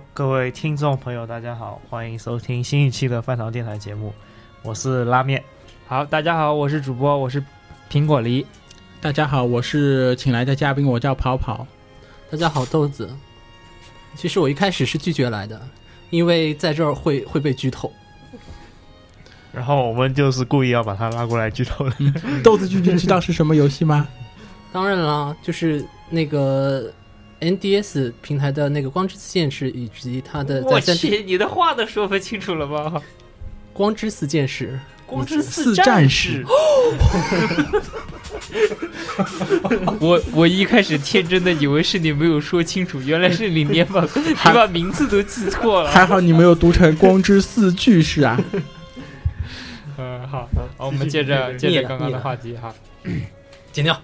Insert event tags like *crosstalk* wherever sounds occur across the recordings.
好，各位听众朋友，大家好，欢迎收听新一期的饭堂电台节目，我是拉面。好，大家好，我是主播，我是苹果梨。大家好，我是请来的嘉宾，我叫跑跑。大家好，豆子。其实我一开始是拒绝来的，因为在这儿会会被剧透。然后我们就是故意要把他拉过来剧透的。豆子君君知道是什么游戏吗？*laughs* 当然啦，就是那个 NDS 平台的那个《光之四剑士》以及它的我去，你的话都说不清楚了吗？光之四剑士》。光之四战战士，*laughs* 我我一开始天真的以为是你没有说清楚，原来是你连把 *laughs* 你把名字都记错了。还好你没有读成光之四巨士啊！*laughs* 嗯，好，好，我们接着接着刚刚的话题哈。*coughs* 剪掉。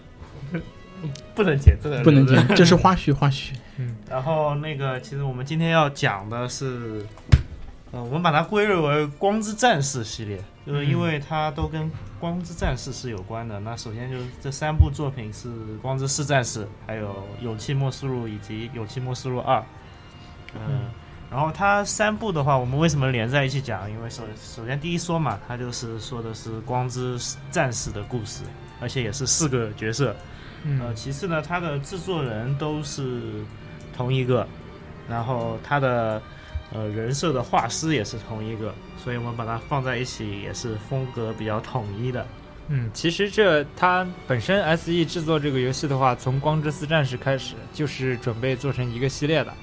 *laughs* 不能剪，这个不能。剪，这是花絮花絮。嗯然后那个，其实我们今天要讲的是，呃，我们把它归类为《光之战士》系列，就是因为它都跟《光之战士》是有关的。那首先就是这三部作品是《光之四战士》，还有《勇气末世录》以及《勇气末世录二》。嗯，然后它三部的话，我们为什么连在一起讲？因为首首先第一说嘛，它就是说的是光之战士的故事，而且也是四个角色。呃，嗯其次呢，它的制作人都是同一个，然后它的呃人设的画师也是同一个，所以我们把它放在一起也是风格比较统一的。嗯，其实这它本身 SE 制作这个游戏的话，从《光之四战士》开始就是准备做成一个系列的。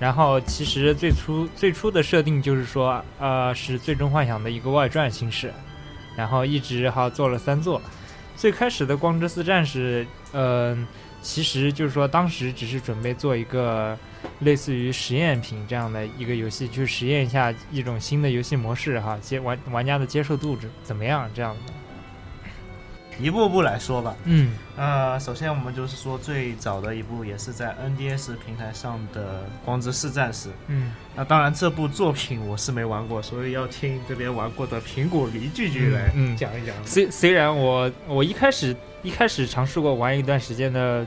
然后其实最初最初的设定就是说，呃，是《最终幻想》的一个外传形式，然后一直哈做了三座。最开始的《光之四战士》，嗯、其实就是说当时只是准备做一个类似于实验品这样的一个游戏，去实验一下一种新的游戏模式哈，接玩玩家的接受度怎怎么样这样的。一步步来说吧。嗯呃，首先我们就是说最早的一部也是在 NDS 平台上的《光之四战士》。嗯那当然，这部作品我是没玩过，所以要听这边玩过的苹果梨句句来嗯嗯讲一讲。虽虽然我我一开始一开始尝试过玩一段时间的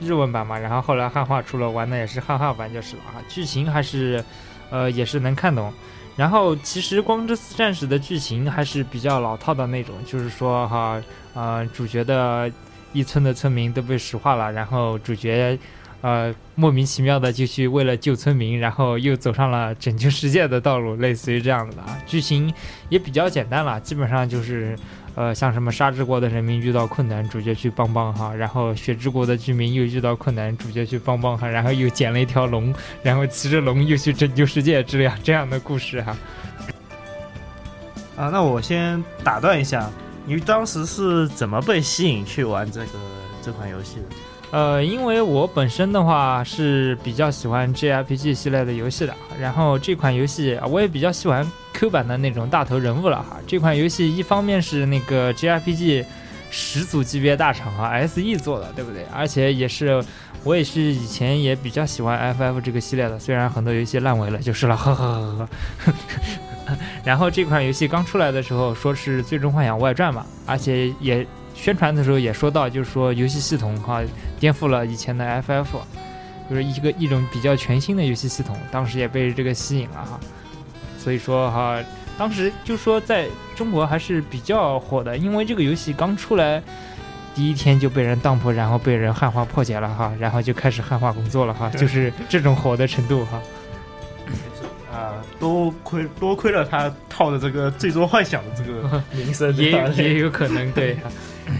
日文版嘛，然后后来汉化出了，玩的也是汉化版就是了啊，剧情还是呃也是能看懂。然后其实《光之四战士》的剧情还是比较老套的那种，就是说哈，呃，主角的一村的村民都被石化了，然后主角呃莫名其妙的就去为了救村民，然后又走上了拯救世界的道路，类似于这样子的啊。剧情也比较简单了，基本上就是呃像什么沙之国的人民遇到困难，主角去帮帮哈，然后雪之国的居民又遇到困难，主角去帮帮哈，然后又捡了一条龙，然后骑着龙又去拯救世界，之类这样的故事哈。啊，那我先打断一下，你当时是怎么被吸引去玩这个这款游戏的？呃，因为我本身的话是比较喜欢 JRPG 系列的游戏的，然后这款游戏我也比较喜欢 Q 版的那种大头人物了哈。这款游戏一方面是那个 JRPG 始祖级别大厂啊 SE 做的，对不对？而且也是我也是以前也比较喜欢 FF 这个系列的，虽然很多游戏烂尾了就是了，呵呵呵呵。*laughs* 然后这款游戏刚出来的时候说是《最终幻想外传》嘛，而且也宣传的时候也说到，就是说游戏系统哈颠覆了以前的 FF，就是一个一种比较全新的游戏系统，当时也被这个吸引了哈。所以说哈，当时就说在中国还是比较火的，因为这个游戏刚出来第一天就被人当铺，然后被人汉化破解了哈，然后就开始汉化工作了哈，就是这种火的程度哈。啊，多亏多亏了他套的这个《最终幻想》的这个 *laughs* 名声，也也有可能对。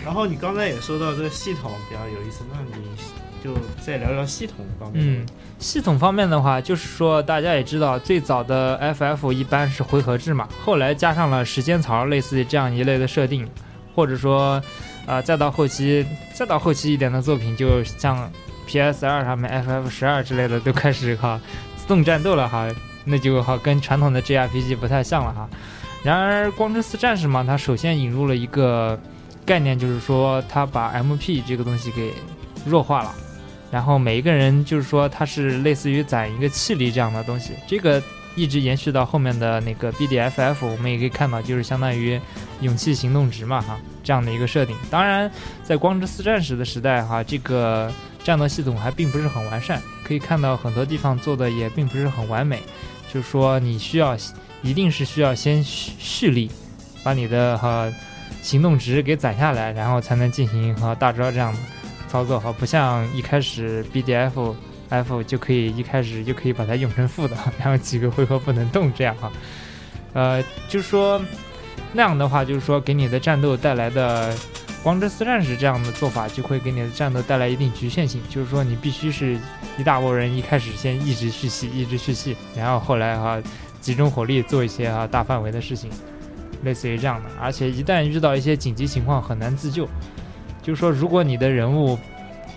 然后你刚才也说到这个系统比较有意思，那你就再聊聊系统方面。嗯，系统方面的话，就是说大家也知道，最早的 FF 一般是回合制嘛，后来加上了时间槽，类似于这样一类的设定，或者说，呃，再到后期，再到后期一点的作品，就像 PS 二上面 FF 十二之类的，都开始哈自动战斗了哈，那就好跟传统的 JRPG 不太像了哈。然而，《光之四战士》嘛，它首先引入了一个概念，就是说它把 MP 这个东西给弱化了。然后每一个人就是说，它是类似于攒一个气力这样的东西，这个一直延续到后面的那个 BDFF，我们也可以看到，就是相当于勇气行动值嘛哈，这样的一个设定。当然，在光之四战士的时代哈，这个战斗系统还并不是很完善，可以看到很多地方做的也并不是很完美，就是说你需要一定是需要先蓄蓄力，把你的哈行动值给攒下来，然后才能进行和大招这样的。操作哈，不像一开始 BDF F 就可以一开始就可以把它用成负的，然后几个回合不能动这样哈。呃，就是说那样的话，就是说给你的战斗带来的光之四战士这样的做法，就会给你的战斗带来一定局限性。就是说你必须是一大波人一开始先一直蓄气，一直蓄气，然后后来哈集中火力做一些哈大范围的事情，类似于这样的。而且一旦遇到一些紧急情况，很难自救。就是说，如果你的人物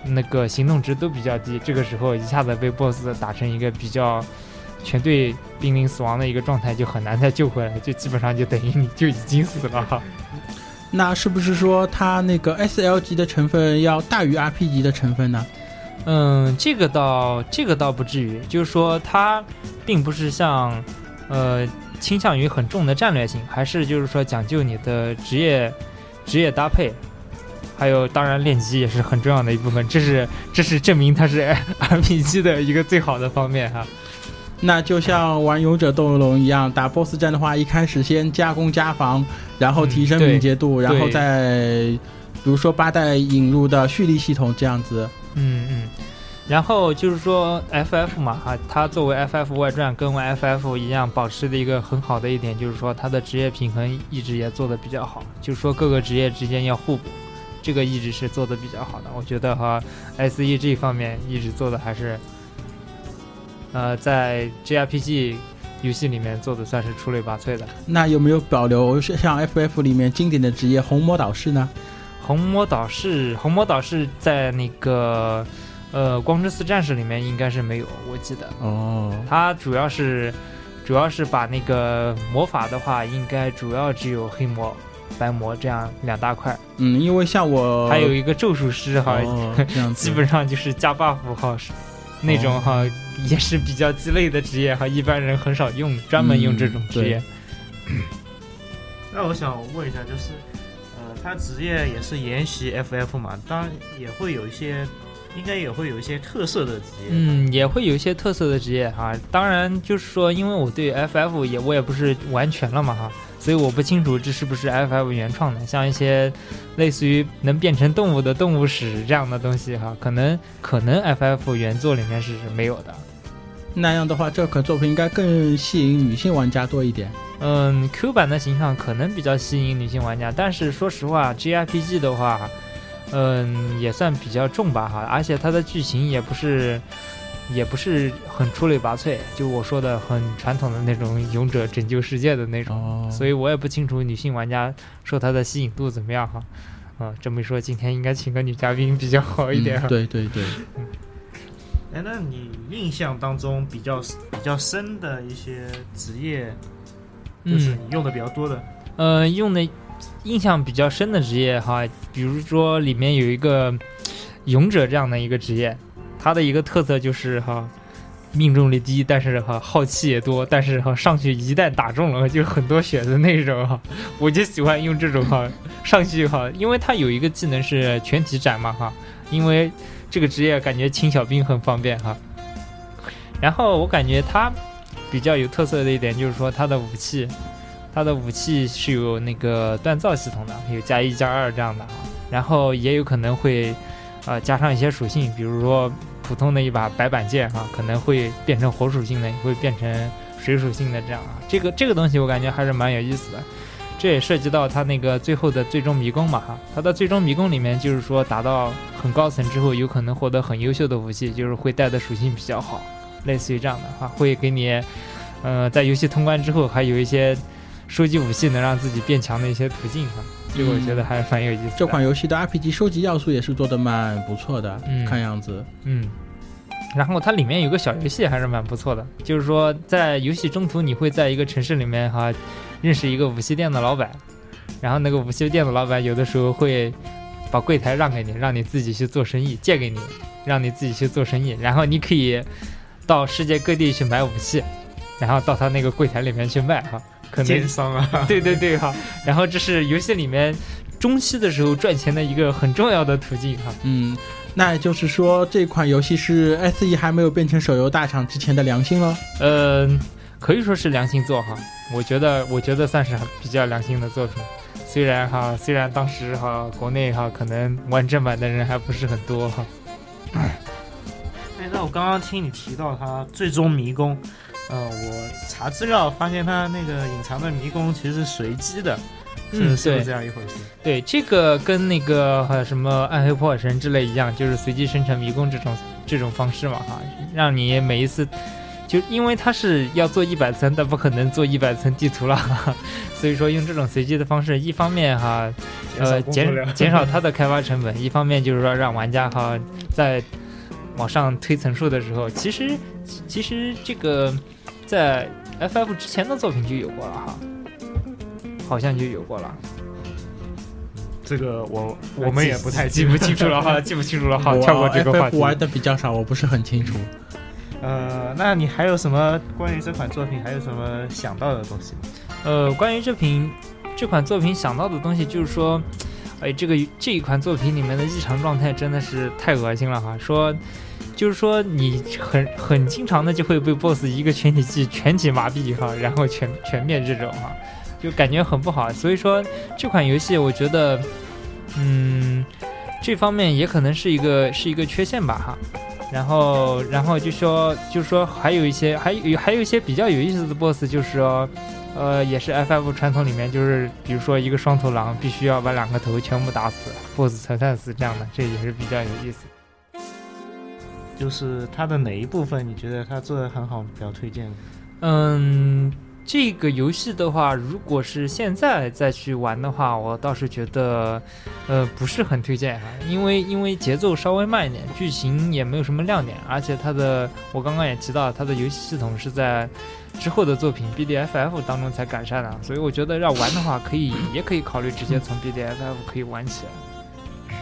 那个行动值都比较低，这个时候一下子被 BOSS 打成一个比较全队濒临死亡的一个状态，就很难再救回来，就基本上就等于你就已经死了哈。*laughs* 那是不是说它那个 SL 级的成分要大于 RP 级的成分呢？嗯，这个倒这个倒不至于，就是说它并不是像呃倾向于很重的战略性，还是就是说讲究你的职业职业搭配。还有，当然练级也是很重要的一部分，这是 *laughs* 这是证明它是 *laughs* RPG 的一个最好的方面哈。那就像玩勇者斗恶龙一样，打 BOSS 战的话，一开始先加攻加防，然后提升敏捷度，然后再比如说八代引入的蓄力系统这样子。嗯嗯。然后就是说 FF 嘛哈，它作为 FF 外传跟 FF 一样，保持的一个很好的一点就是说它的职业平衡一直也做的比较好，就是说各个职业之间要互补。这个一直是做的比较好的，我觉得哈，SEG 方面一直做的还是，呃，在 J R P G 游戏里面做的算是出类拔萃的。那有没有保留像 F F 里面经典的职业红魔导士呢？红魔导士，红魔导士在那个呃光之四战士里面应该是没有，我记得。哦。它主要是主要是把那个魔法的话，应该主要只有黑魔。白魔这样两大块，嗯，因为像我还有一个咒术师哈，这样基本上就是加 buff 哈，那种哈也是比较鸡肋的职业哈，一般人很少用，专门用这种职业。*coughs* 那我想问一下，就是呃，他职业也是沿袭 FF 嘛，当然也会有一些，应该也会有一些特色的职业。嗯，也会有一些特色的职业哈。当然就是说，因为我对 FF 也我也不是完全了嘛哈。所以我不清楚这是不是 FF 原创的，像一些类似于能变成动物的动物史这样的东西哈，可能可能 FF 原作里面是没有的。那样的话，这款作品应该更吸引女性玩家多一点。嗯，Q 版的形象可能比较吸引女性玩家，但是说实话，JRPG 的话，嗯，也算比较重吧哈，而且它的剧情也不是。也不是很出类拔萃，就我说的很传统的那种勇者拯救世界的那种，所以我也不清楚女性玩家受它的吸引度怎么样哈。啊，这么一说，今天应该请个女嘉宾比较好一点。对对对。哎，那你印象当中比较比较深的一些职业，就是你用的比较多的？呃，用的印象比较深的职业哈，比如说里面有一个勇者这样的一个职业。他的一个特色就是哈，命中率低，但是哈耗气也多，但是哈上去一旦打中了就很多血的那种哈，我就喜欢用这种哈上去哈，因为它有一个技能是全体斩嘛哈，因为这个职业感觉清小兵很方便哈。然后我感觉它比较有特色的一点就是说它的武器，它的武器是有那个锻造系统的，有加一加二这样的啊，然后也有可能会。啊，加上一些属性，比如说普通的一把白板剑啊，可能会变成火属性的，也会变成水属性的这样啊，这个这个东西我感觉还是蛮有意思的。这也涉及到它那个最后的最终迷宫嘛哈，它的最终迷宫里面就是说达到很高层之后，有可能获得很优秀的武器，就是会带的属性比较好，类似于这样的哈，会给你，呃，在游戏通关之后还有一些收集武器能让自己变强的一些途径哈，这个我觉得还蛮有意思的。这款游戏的 RPG 收集要素也是做的蛮不错的，嗯看样子。嗯，然后它里面有个小游戏还是蛮不错的，就是说在游戏中途你会在一个城市里面哈认识一个武器店的老板，然后那个武器店的老板有的时候会把柜台让给你，让你自己去做生意，借给你，让你自己去做生意，然后你可以到世界各地去买武器，然后到他那个柜台里面去卖哈，可能奸商啊，*laughs* 对对对哈，然后这是游戏里面中期的时候赚钱的一个很重要的途径哈。嗯，那也就是说这款游戏是 SE 还没有变成手游大厂之前的良心了。呃，可以说是良心作哈，我觉得我觉得算是比较良心的作品。虽然哈，虽然当时哈国内哈可能玩正版的人还不是很多哈。哎，那我刚刚听你提到它最终迷宫，呃，我查资料发现它那个隐藏的迷宫其实是随机的，是、嗯是不是这样一回事？对，这个跟那个呃什么暗黑破坏神之类一样，就是随机生成迷宫这种这种方式嘛哈，让你每一次。就因为它是要做一百层，但不可能做一百层地图了，哈 *laughs* 哈所以说用这种随机的方式，一方面哈，呃减减少它的开发成本，一方面就是说让玩家哈在往上推层数的时候，其实其实这个在 FF 之前的作品就有过了哈，好像就有过了，这个我我们也不太 *laughs* 记不清楚了哈，记不清楚了，哈跳过这个话题。玩的比较少，我不是很清楚。呃，那你还有什么关于这款作品还有什么想到的东西吗？呃，关于这瓶这款作品想到的东西，就是说，哎，这个这一款作品里面的异常状态真的是太恶心了哈。说，就是说你很很经常的就会被 BOSS 一个全体技全体麻痹哈，然后全全灭这种哈，就感觉很不好。所以说这款游戏，我觉得，嗯，这方面也可能是一个是一个缺陷吧哈。然后，然后就说，就说，还有一些，还有还有一些比较有意思的 BOSS，就是说，呃，也是 FF 传统里面，就是比如说一个双头狼，必须要把两个头全部打死，BOSS 才算死这样的，这也是比较有意思。就是它的哪一部分你觉得它做的很好，比较推荐的？嗯，这个游戏的话，如果是现在再去玩的话，我倒是觉得，呃，不是很推荐哈，因为因为节奏稍微慢一点，剧情也没有什么亮点，而且它的我刚刚也提到，它的游戏系统是在之后的作品 BDFF 当中才改善的，所以我觉得要玩的话，可以也可以考虑直接从 BDFF 可以玩起来。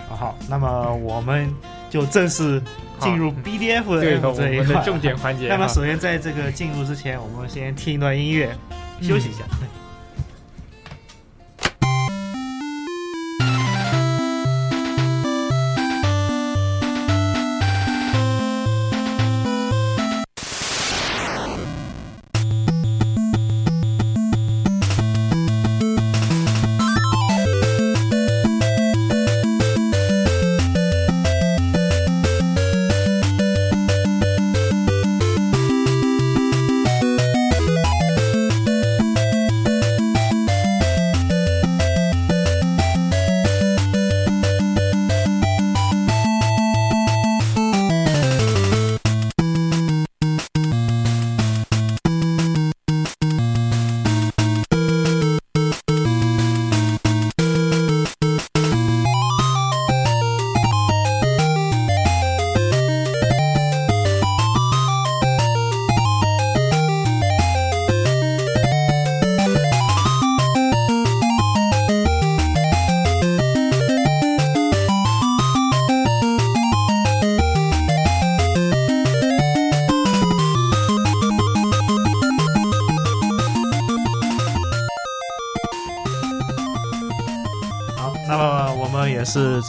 啊好，那么我们就正式进入 BDF 对，的我这一块们的重点环节。*laughs* 那么首先在这个进入之前，我们先听一段音乐，休息一下。好，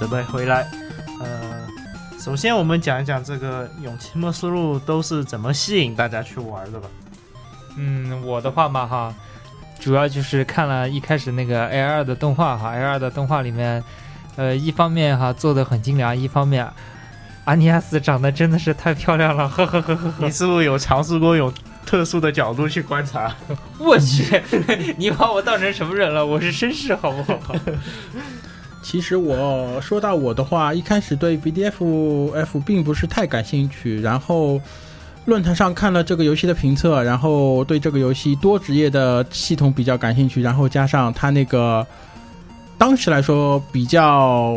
准备回来。呃，首先我们讲一讲这个《勇气末世录》都是怎么吸引大家去玩的吧。嗯，我的话嘛哈，主要就是看了一开始那个 A 二的动画哈，A 二的动画里面，呃，一方面哈做的很精良，一方面阿尼亚斯长得真的是太漂亮了，呵呵呵呵呵你。是不是有尝试过用特殊的角度去观察。*laughs* 我去，你把我当成什么人了？我是绅士，好不好？其实我说到我的话，一开始对 BDF 并不是太感兴趣，然后论坛上看了这个游戏的评测，然后对这个游戏多职业的系统比较感兴趣，然后加上它那个当时来说比较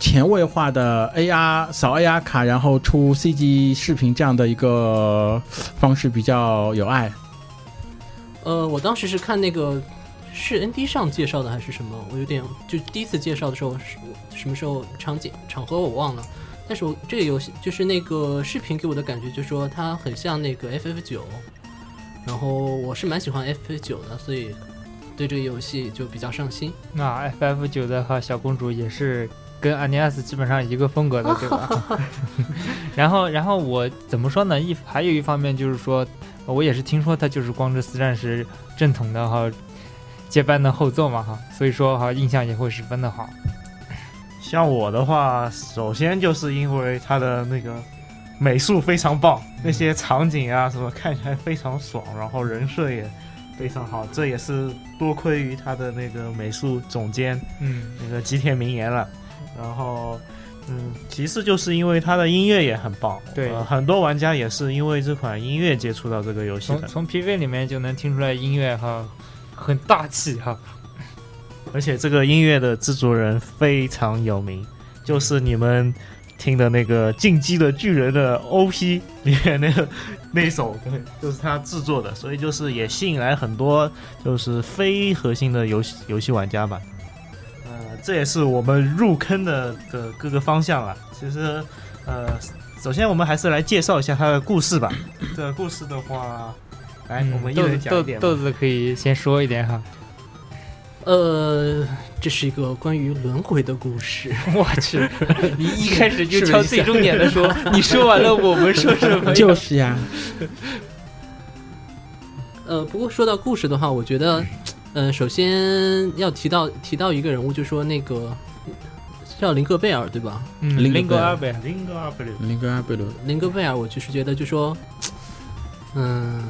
前卫化的 AR 扫 AR 卡，然后出 CG 视频这样的一个方式比较有爱。呃，我当时是看那个是 ND 上介绍的还是什么，我有点就第一次介绍的时候是什么时候场景场合我忘了，但是我这个游戏就是那个视频给我的感觉就是说它很像那个 FF 九，然后我是蛮喜欢 FF 九的，所以对这个游戏就比较上心。那 FF 九的话小公主也是跟安尼亚斯基本上一个风格的，*laughs* 对吧？然后，然后我怎么说呢？一还有一方面就是说，我也是听说它就是光之四战士正统的哈接班的后座嘛哈，所以说哈印象也会十分的好。像我的话，首先就是因为它的那个美术非常棒，那些场景啊什么看起来非常爽，然后人设也非常好，这也是多亏于他的那个美术总监嗯那个吉田明彦了。然后，嗯，其次就是因为它的音乐也很棒，对呃很多玩家也是因为这款音乐接触到这个游戏的，从从 PV 里面就能听出来音乐哈很大气哈。而且这个音乐的制作人非常有名，就是你们听的那个《进击的巨人》的 OP 里面那个那首，对，就是他制作的，所以就是也吸引来很多就是非核心的游戏游戏玩家吧。呃，这也是我们入坑的的各个方向啊。其实，呃，首先我们还是来介绍一下它的故事吧。这个故事的话，来，嗯我们一豆子豆人讲一点吧。豆子可以先说一点哈。呃，这是一个关于轮回的故事。*laughs* 我去，*laughs* 你一开始就挑最重点的说，你说完了我们说什么？就是呀，*laughs* 呃，不过说到故事的话，我觉得，呃，首先要提到提到一个人物，就说那个叫林格贝尔，对吧？嗯，林格林格尔贝，林格尔贝鲁林格阿贝鲁，林格贝尔，我就是觉得，就说，嗯，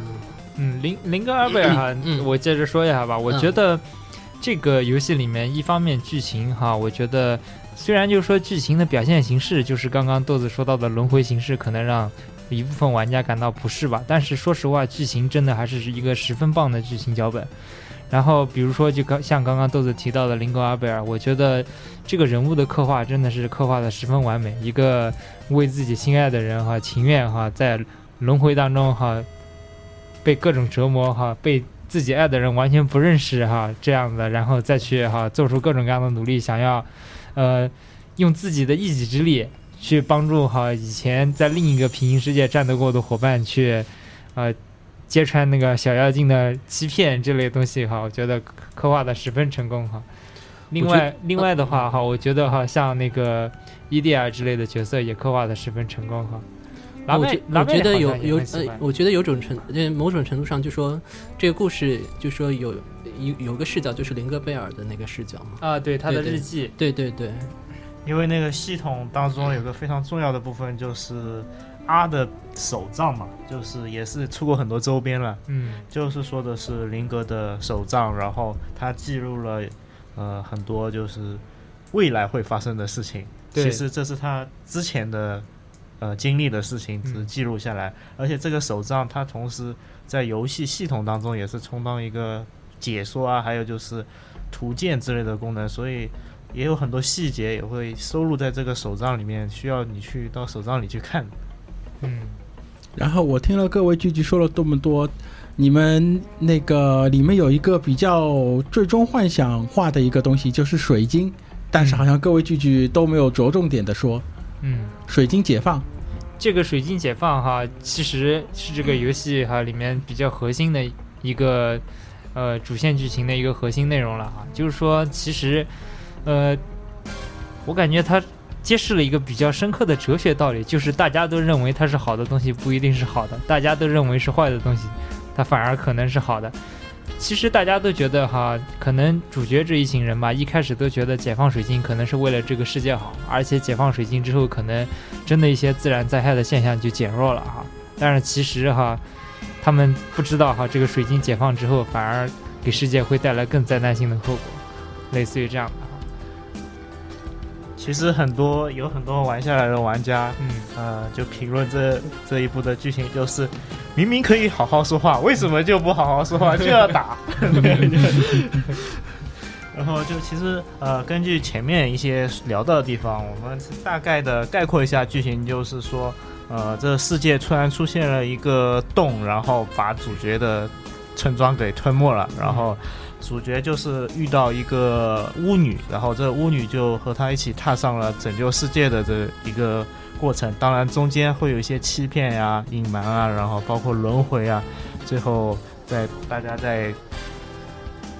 嗯，林林格尔贝尔哈，嗯我接着说一下吧。我嗯觉得这个游戏里面，一方面剧情哈，我觉得虽然就是说剧情的表现形式，就是刚刚豆子说到的轮回形式，可能让一部分玩家感到不适吧。但是说实话，剧情真的还是一个十分棒的剧情脚本。然后比如说，就刚像刚刚豆子提到的林格尔贝尔，我觉得这个人物的刻画真的是刻画的十分完美，一个为自己心爱的人哈，情愿哈在轮回当中哈被各种折磨哈，被自己爱的人完全不认识哈这样的，然后再去哈做出各种各样的努力，想要呃用自己的一己之力去帮助哈以前在另一个平行世界战斗过的伙伴去呃揭穿那个小妖精的欺骗这类东西哈，我觉得刻画的十分成功哈。另外，另外的话哈，我觉得哈，像那个伊蒂尔之类的角色也刻画的十分成功哈。我觉，我觉得有有呃我觉得有种程呃某种程度上就说这个故事就说有有有个视角就是林格贝尔的那个视角嘛。啊，对他的日记，对对对，因为那个系统当中有个非常重要的部分，就是阿的手杖嘛，就是也是出过很多周边了。嗯就是说的是林格的手杖，然后他记录了呃很多就是未来会发生的事情。对其实这是他之前的呃经历的事情，只嗯记录下来。而且这个手账它同时在游戏系统当中也是充当一个解说啊，还有就是图鉴之类的功能，所以。也有很多细节也会收录在这个手账里面，需要你去到手账里去看。嗯，然后我听了各位句句说了这么多，你们那个里面有一个比较最终幻想化的一个东西，就是水晶，但是好像各位句句都没有着重点的说嗯，水晶解放。这个水晶解放哈，其实是这个游戏哈里面比较核心的一个呃主线剧情的一个核心内容了哈。就是说，其实呃，我感觉它揭示了一个比较深刻的哲学道理，就是大家都认为它是好的东西，不一定是好的；大家都认为是坏的东西，它反而可能是好的。其实大家都觉得哈，可能主角这一行人吧，一开始都觉得解放水晶可能是为了这个世界好，而且解放水晶之后，可能真的一些自然灾害的现象就减弱了哈。但是其实哈，他们不知道哈，这个水晶解放之后，反而给世界会带来更灾难性的后果，类似于这样的。其实很多有很多玩下来的玩家，嗯，呃，就评论这这一部的剧情，就是明明可以好好说话，为什么就不好好说话，就要打？*laughs* 然后就其实呃，根据前面一些聊到的地方，我们大概的概括一下剧情，就是说，呃，这世界突然出现了一个洞，然后把主角的村庄给吞没了，然后主角就是遇到一个巫女，然后这巫女就和他一起踏上了拯救世界的这一个过程，当然中间会有一些欺骗呀、隐瞒啊，然后包括轮回啊，最后在大家在。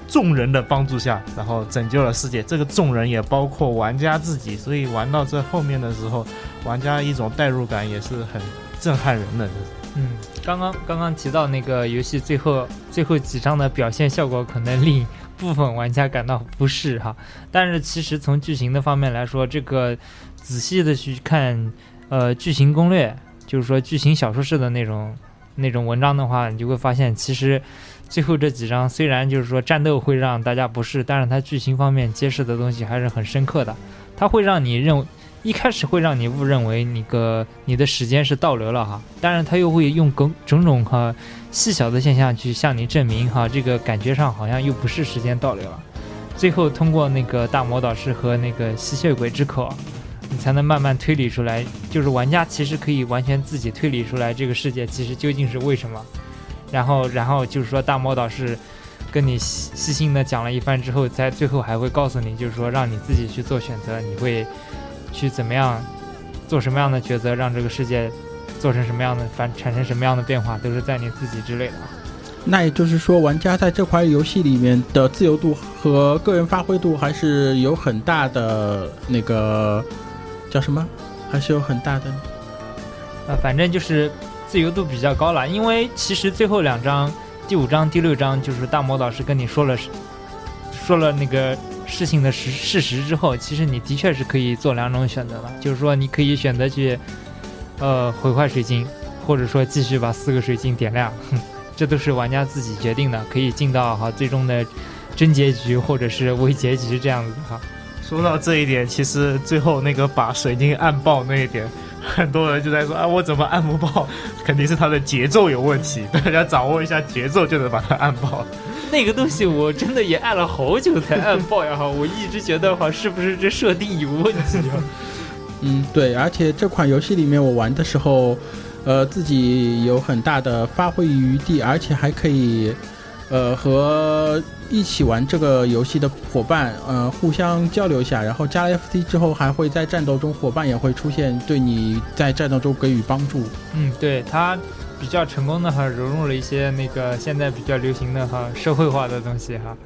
众人的帮助下，然后拯救了世界。这个众人也包括玩家自己，所以玩到这后面的时候，玩家一种代入感也是很震撼人的。嗯，刚刚刚刚提到那个游戏最后最后几章的表现效果，可能令部分玩家感到不适哈。但是其实从剧情的方面来说，这个仔细的去看，呃，剧情攻略，就是说剧情小说式的那种那种文章的话，你就会发现其实。最后这几章虽然就是说战斗会让大家不适，但是它剧情方面揭示的东西还是很深刻的。它会让你认为一开始会让你误认为那个你的时间是倒流了哈，但是他又会用种种种哈细小的现象去向你证明哈这个感觉上好像又不是时间倒流了。最后通过那个大魔导师和那个吸血鬼之口，你才能慢慢推理出来，就是玩家其实可以完全自己推理出来这个世界其实究竟是为什么。然后，然后就是说，大魔导师跟你细细心的讲了一番之后，在最后还会告诉你，就是说让你自己去做选择，你会去怎么样做什么样的抉择，让这个世界做成什么样的反产生什么样的变化，都是在你自己之内的。那也就是说，玩家在这款游戏里面的自由度和个人发挥度还是有很大的那个叫什么？还是有很大的？呃，反正就是。自由度比较高了，因为其实最后两章，第五章、第六章，就是大魔导师跟你说了，说了那个事情的实事实之后，其实你的确是可以做两种选择的，就是说你可以选择去，呃，毁坏水晶，或者说继续把四个水晶点亮，*laughs* 这都是玩家自己决定的，可以进到哈最终的真结局或者是微结局这样子哈。说到这一点，其实最后那个把水晶按爆那一点。*laughs* 很多人就在说啊，我怎么按不爆？肯定是它的节奏有问题。*laughs* 大家掌握一下节奏，就能把它按爆。那个东西我真的也按了好久才按爆呀！哈，我一直觉得哈，是不是这设定有问题啊？嗯，对。而且这款游戏里面我玩的时候，呃，自己有很大的发挥余地，而且还可以。呃，和一起玩这个游戏的伙伴，呃，互相交流一下，然后加了 FC 之后，还会在战斗中，伙伴也会出现，对你在战斗中给予帮助。嗯，对，他比较成功的哈，融入了一些那个现在比较流行的哈社会化的东西哈。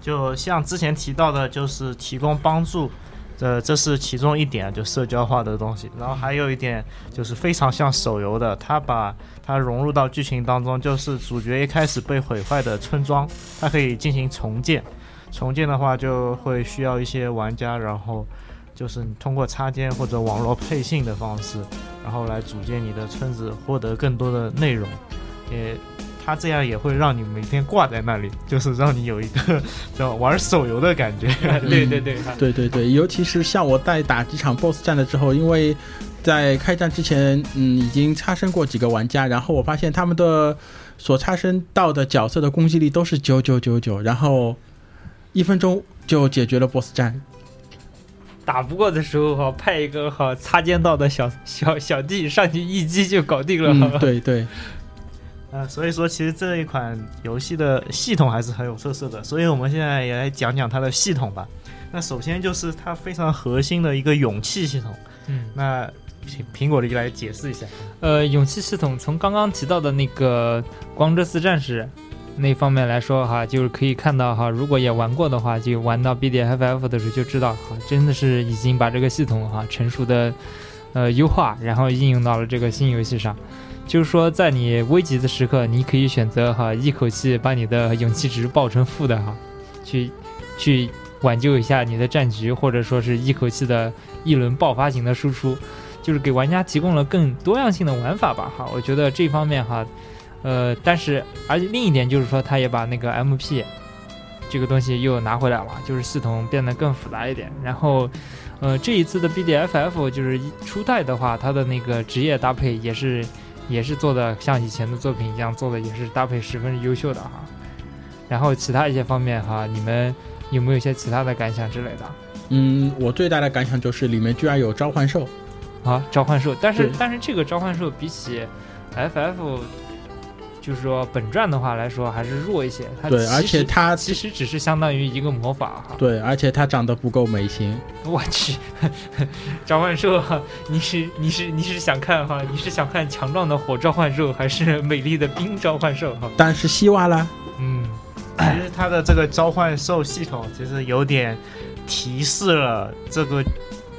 就像之前提到的，就是提供帮助。这这是其中一点，就社交化的东西。然后还有一点就是非常像手游的，它把它融入到剧情当中，就是主角一开始被毁坏的村庄，它可以进行重建。重建的话就会需要一些玩家，然后就是你通过插件或者网络配信的方式，然后来组建你的村子，获得更多的内容。也他这样也会让你每天挂在那里，*laughs* 就是让你有一个 *laughs* 叫玩手游的感觉。对 *laughs* 对对，对对对，尤其是像我在打几场 BOSS 战了之后，因为在开战之前，嗯，已经擦身过几个玩家，然后我发现他们的所擦身到的角色的攻击力都是九九九九，然后一分钟就解决了 BOSS 战。打不过的时候哈，派一个哈擦肩到的小小小弟上去一击就搞定了。嗯，对对。呃，所以说其实这一款游戏的系统还是很有特色的，所以我们现在也来讲讲它的系统吧。那首先就是它非常核心的一个勇气系统。嗯，那苹苹果的来解释一下。呃，勇气系统从刚刚提到的那个光之四战士那方面来说哈，就是可以看到哈，如果也玩过的话，就玩到 BDFF 的时候就知道哈，真的是已经把这个系统哈成熟的呃优化，然后应用到了这个新游戏上。就是说，在你危急的时刻，你可以选择哈一口气把你的勇气值爆成负的哈，去去挽救一下你的战局，或者说是一口气的一轮爆发型的输出，就是给玩家提供了更多样性的玩法吧哈。我觉得这方面哈，呃，但是而且另一点就是说，他也把那个 MP 这个东西又拿回来了，就是系统变得更复杂一点。然后，呃，这一次的 BDFF 就是初代的话，它的那个职业搭配也是也是做的像以前的作品一样，做的也是搭配十分优秀的哈。然后其他一些方面哈，你们有没有一些其他的感想之类的？嗯，我最大的感想就是里面居然有召唤兽，啊，召唤兽，但是但是这个召唤兽比起 FF，就是说本传的话来说还是弱一些。它对，其而且实它其实只是相当于一个魔法哈。对，而且它长得不够美型。*laughs* 我去，召唤兽，你是你是你是想看哈？你是想看强壮的火召唤兽，还是美丽的冰召唤兽哈？但是希望啦，嗯，其实它的这个召唤兽系统其实有点提示了这个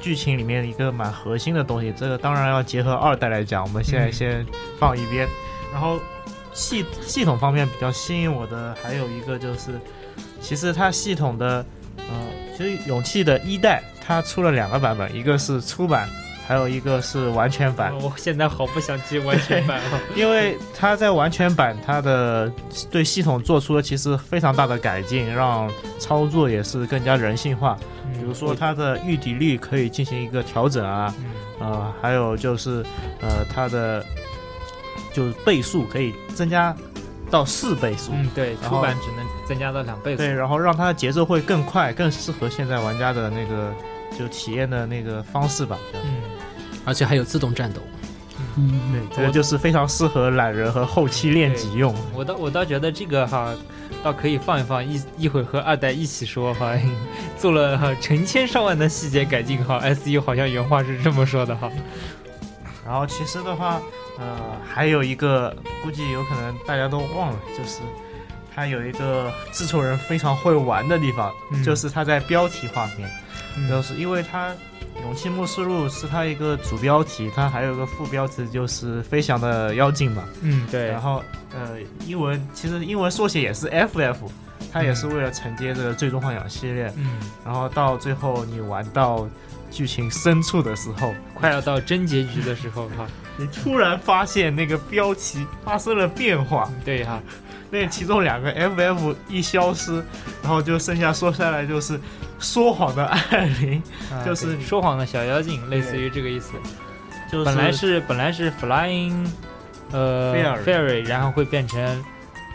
剧情里面一个蛮核心的东西。这个当然要结合二代来讲，我们现在嗯先放一边。然后系系统方面比较吸引我的还有一个就是，其实它系统的呃，其实勇气的一代它出了两个版本，一个是初版，还有一个是完全版。我现在好不想接完全版了。*laughs* 因为它在完全版，它的对系统做出了其实非常大的改进，让操作也是更加人性化。比如说它的御敌率可以进行一个调整啊，嗯，呃，还有就是呃它的就是倍速可以增加到四倍速，嗯，对，出版只能增加到两倍速。对，然后让它的节奏会更快，更适合现在玩家的那个就体验的那个方式吧。嗯，而且还有自动战斗。嗯，对，这个就是非常适合懒人和后期练级用。我倒我倒觉得这个哈，倒可以放一放，一一会儿和二代一起说哈，*laughs* 做了哈成千上万的细节改进哈，S U 好像原话是这么说的哈。然后其实的话，呃，还有一个估计有可能大家都忘了，就是它有一个制作人非常会玩的地方，嗯。就是它在标题画面，嗯。就是因为它《勇气末世录》是它一个主标题，它还有一个副标题就是飞翔的妖精嘛。嗯，对。然，后呃，英文其实英文缩写也是 FF，它也是为了承接这个《最终幻想》系列。嗯，然后到最后你玩到剧情深处的时候，快要到真结局的时候哈，你突然发现那个标题发生了变化，对哈，那其中两个 FF 一消失，然后就剩下说下来就是说谎的艾琳，啊就是说谎的小妖精，类似于这个意思。就是本来是本来是 flying，呃 Fairy 然后会变成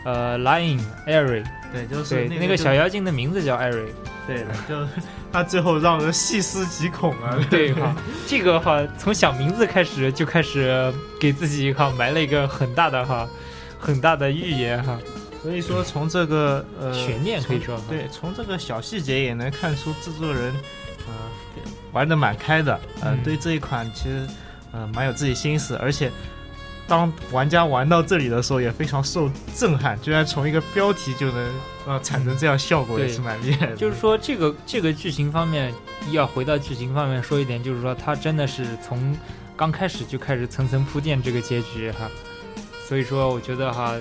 呃 lying airy，对，就是对，那个小妖精的名字叫 airy。对的，就他最后让人细思极恐啊，对哈，这个哈从想名字开始就开始给自己哈埋了一个很大的哈很大的预言哈，所以说从这个呃悬念可以说对，从这个小细节也能看出制作人呃玩的蛮开的，呃、嗯。对这一款其实呃蛮有自己心思，而且当玩家玩到这里的时候也非常受震撼，居然从一个标题就能呃产生这样效果，也是蛮厉害的。就是说这个这个剧情方面要回到剧情方面说一点，就是说它真的是从刚开始就开始层层铺垫这个结局哈，所以说我觉得哈。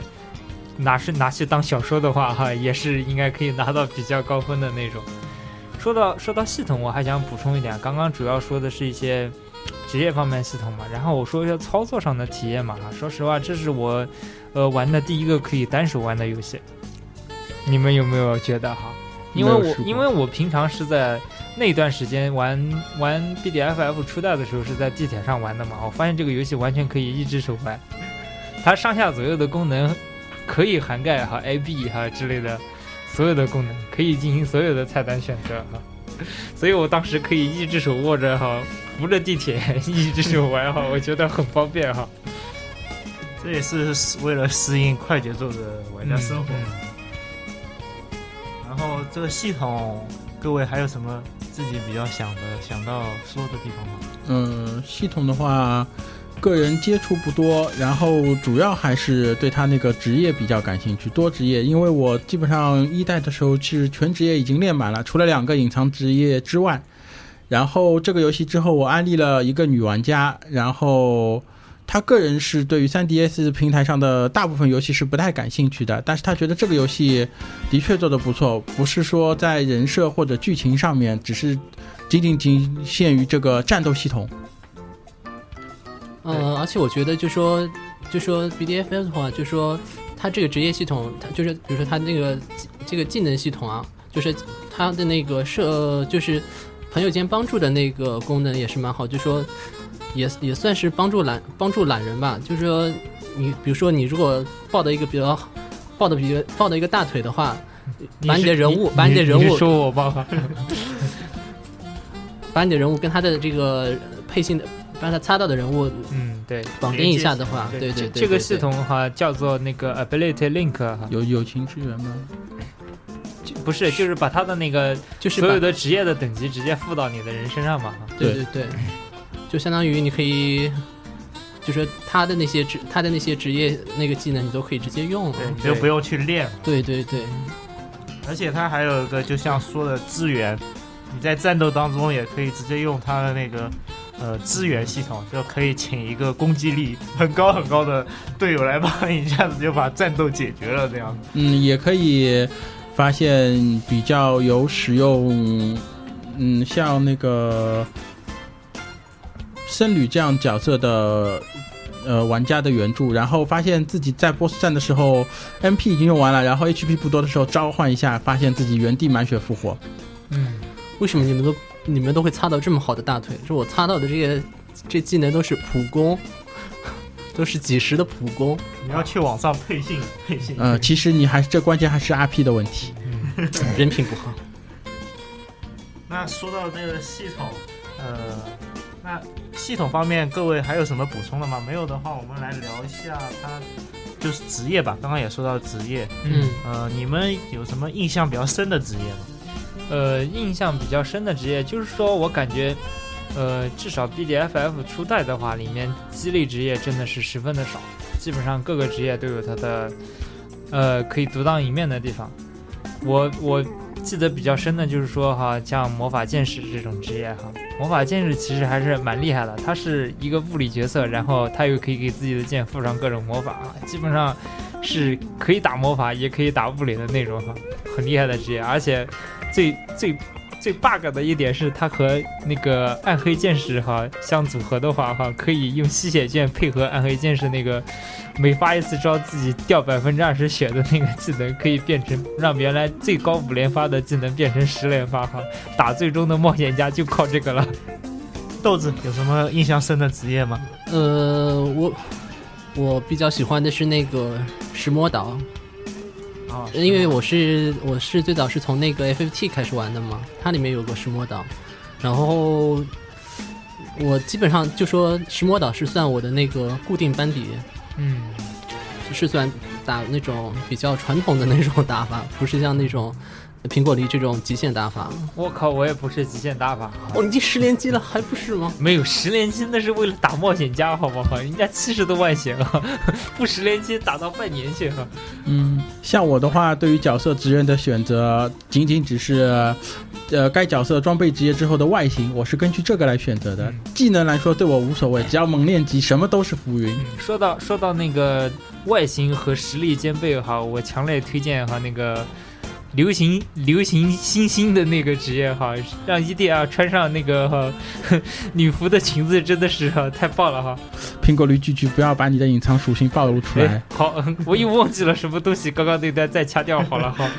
拿是拿去当小说的话，哈，也是应该可以拿到比较高分的那种。说到说到系统，我还想补充一点，刚刚主要说的是一些职业方面系统嘛，然后我说一下操作上的体验嘛。哈，说实话，这是我呃玩的第一个可以单手玩的游戏。你们有没有觉得哈？因为我因为我平常是在那段时间玩玩 BDFF 初代的时候是在地铁上玩的嘛，我发现这个游戏完全可以一只手玩，它上下左右的功能可以涵盖哈 A B 哈之类的所有的功能，可以进行所有的菜单选择哈，所以我当时可以一只手握着哈扶着地铁，*laughs* 一只手玩哈，我觉得很方便哈。这也是为了适应快节奏的玩家生活。嗯然后这个系统，各位还有什么自己比较想的想到说的地方吗？嗯，系统的话，个人接触不多，然后主要还是对他那个职业比较感兴趣，多职业，因为我基本上一代的时候是全职业已经练满了，除了两个隐藏职业之外，然后这个游戏之后我安利了一个女玩家，然后。她个人是对于 3DS 平台上的大部分游戏是不太感兴趣的，但是她觉得这个游戏的确做得不错，不是说在人设或者剧情上面，只是仅仅仅限于这个战斗系统。呃，而且我觉得就说就说 BDFF 的话，就说它这个职业系统，它就是比如说它那个这个技能系统啊，就是它的那个设，就是朋友间帮助的那个功能也是蛮好，就说也也算是帮助懒帮助懒人吧。就是说你比如说你如果抱的一个比较抱的比较抱的一个大腿的话，把你的人物把你的人物说我吧，*laughs* *laughs* 把你的人物跟他的这个配信的。把它擦到的人物，嗯，对，绑定一下的话，对对对，这个系统的话叫做那个 Ability Link，有友情支援吗？不是，就是把他的那个，就是所有的职业的等级直接附到你的人身上嘛。对对对，就相当于你可以，就是他的那些职，他的那些职业那个技能你都可以直接用，你就不用去练。对对对，而且他还有一个，就像说的资源，你在战斗当中也可以直接用他的那个。呃，资源系统就可以请一个攻击力很高很高的队友来帮你，一下子就把战斗解决了这样子。嗯，也可以发现比较有使用，嗯，像那个僧侣这样角色的呃玩家的援助，然后发现自己在 BOSS 战的时候 MP 已经用完了，然后 HP 不多的时候召唤一下，发现自己原地满血复活。嗯，为什么你们都？你们都会擦到这么好的大腿，就我擦到的这些这技能都是普攻，都是几十的普攻。你要去网上配信配信。嗯，其实你还是这关键还是 RP 的问题，*laughs* 人品不好。那说到这个系统，呃，那系统方面各位还有什么补充的吗？没有的话，我们来聊一下它就是职业吧。刚刚也说到职业，嗯，呃，你们有什么印象比较深的职业吗？呃，印象比较深的职业，就是说我感觉，呃，至少 BDFF 初代的话，里面激励职业真的是十分的少，基本上各个职业都有它的，呃，可以独当一面的地方。我我记得比较深的就是说哈，像魔法剑士这种职业哈，魔法剑士其实还是蛮厉害的，他是一个物理角色，然后他又可以给自己的剑附上各种魔法啊，基本上是可以打魔法也可以打物理的那种哈，很厉害的职业，而且。最最最 bug 的一点是，它和那个暗黑剑士哈相组合的话哈，可以用吸血剑配合暗黑剑士那个每发一次招自己掉百分之二十血的那个技能，可以变成让原来最高五连发的技能变成十连发哈。打最终的冒险家就靠这个了。豆子有什么印象深的职业吗？呃，我我比较喜欢的是那个石魔岛。因为我是我是最早是从那个 FFT 开始玩的嘛，它里面有个石魔岛，然后我基本上就说石魔岛是算我的那个固定班底，嗯，是算打那种比较传统的那种打法，不是像那种。苹果梨这种极限打法，我靠，我也不是极限打法。哦，你十连击了还不是吗？没有十连击，那是为了打冒险家，好不好？人家七十多万血啊，*laughs* 不十连击打到半年血哈。嗯，像我的话，对于角色职业的选择，仅仅只是，呃，该角色装备职业之后的外形，我是根据这个来选择的。技能来说，对我无所谓，只要猛练级，什么都是浮云。说到说到那个外形和实力兼备哈，我强烈推荐哈那个。流行流行新兴的那个职业哈，让伊蒂亚穿上那个哈 *laughs* 女仆的裙子，真的是哈太棒了哈！苹果绿巨巨，不要把你的隐藏属性暴露出来。好，*laughs* 我又忘记了什么东西，刚刚那段再掐掉好了哈。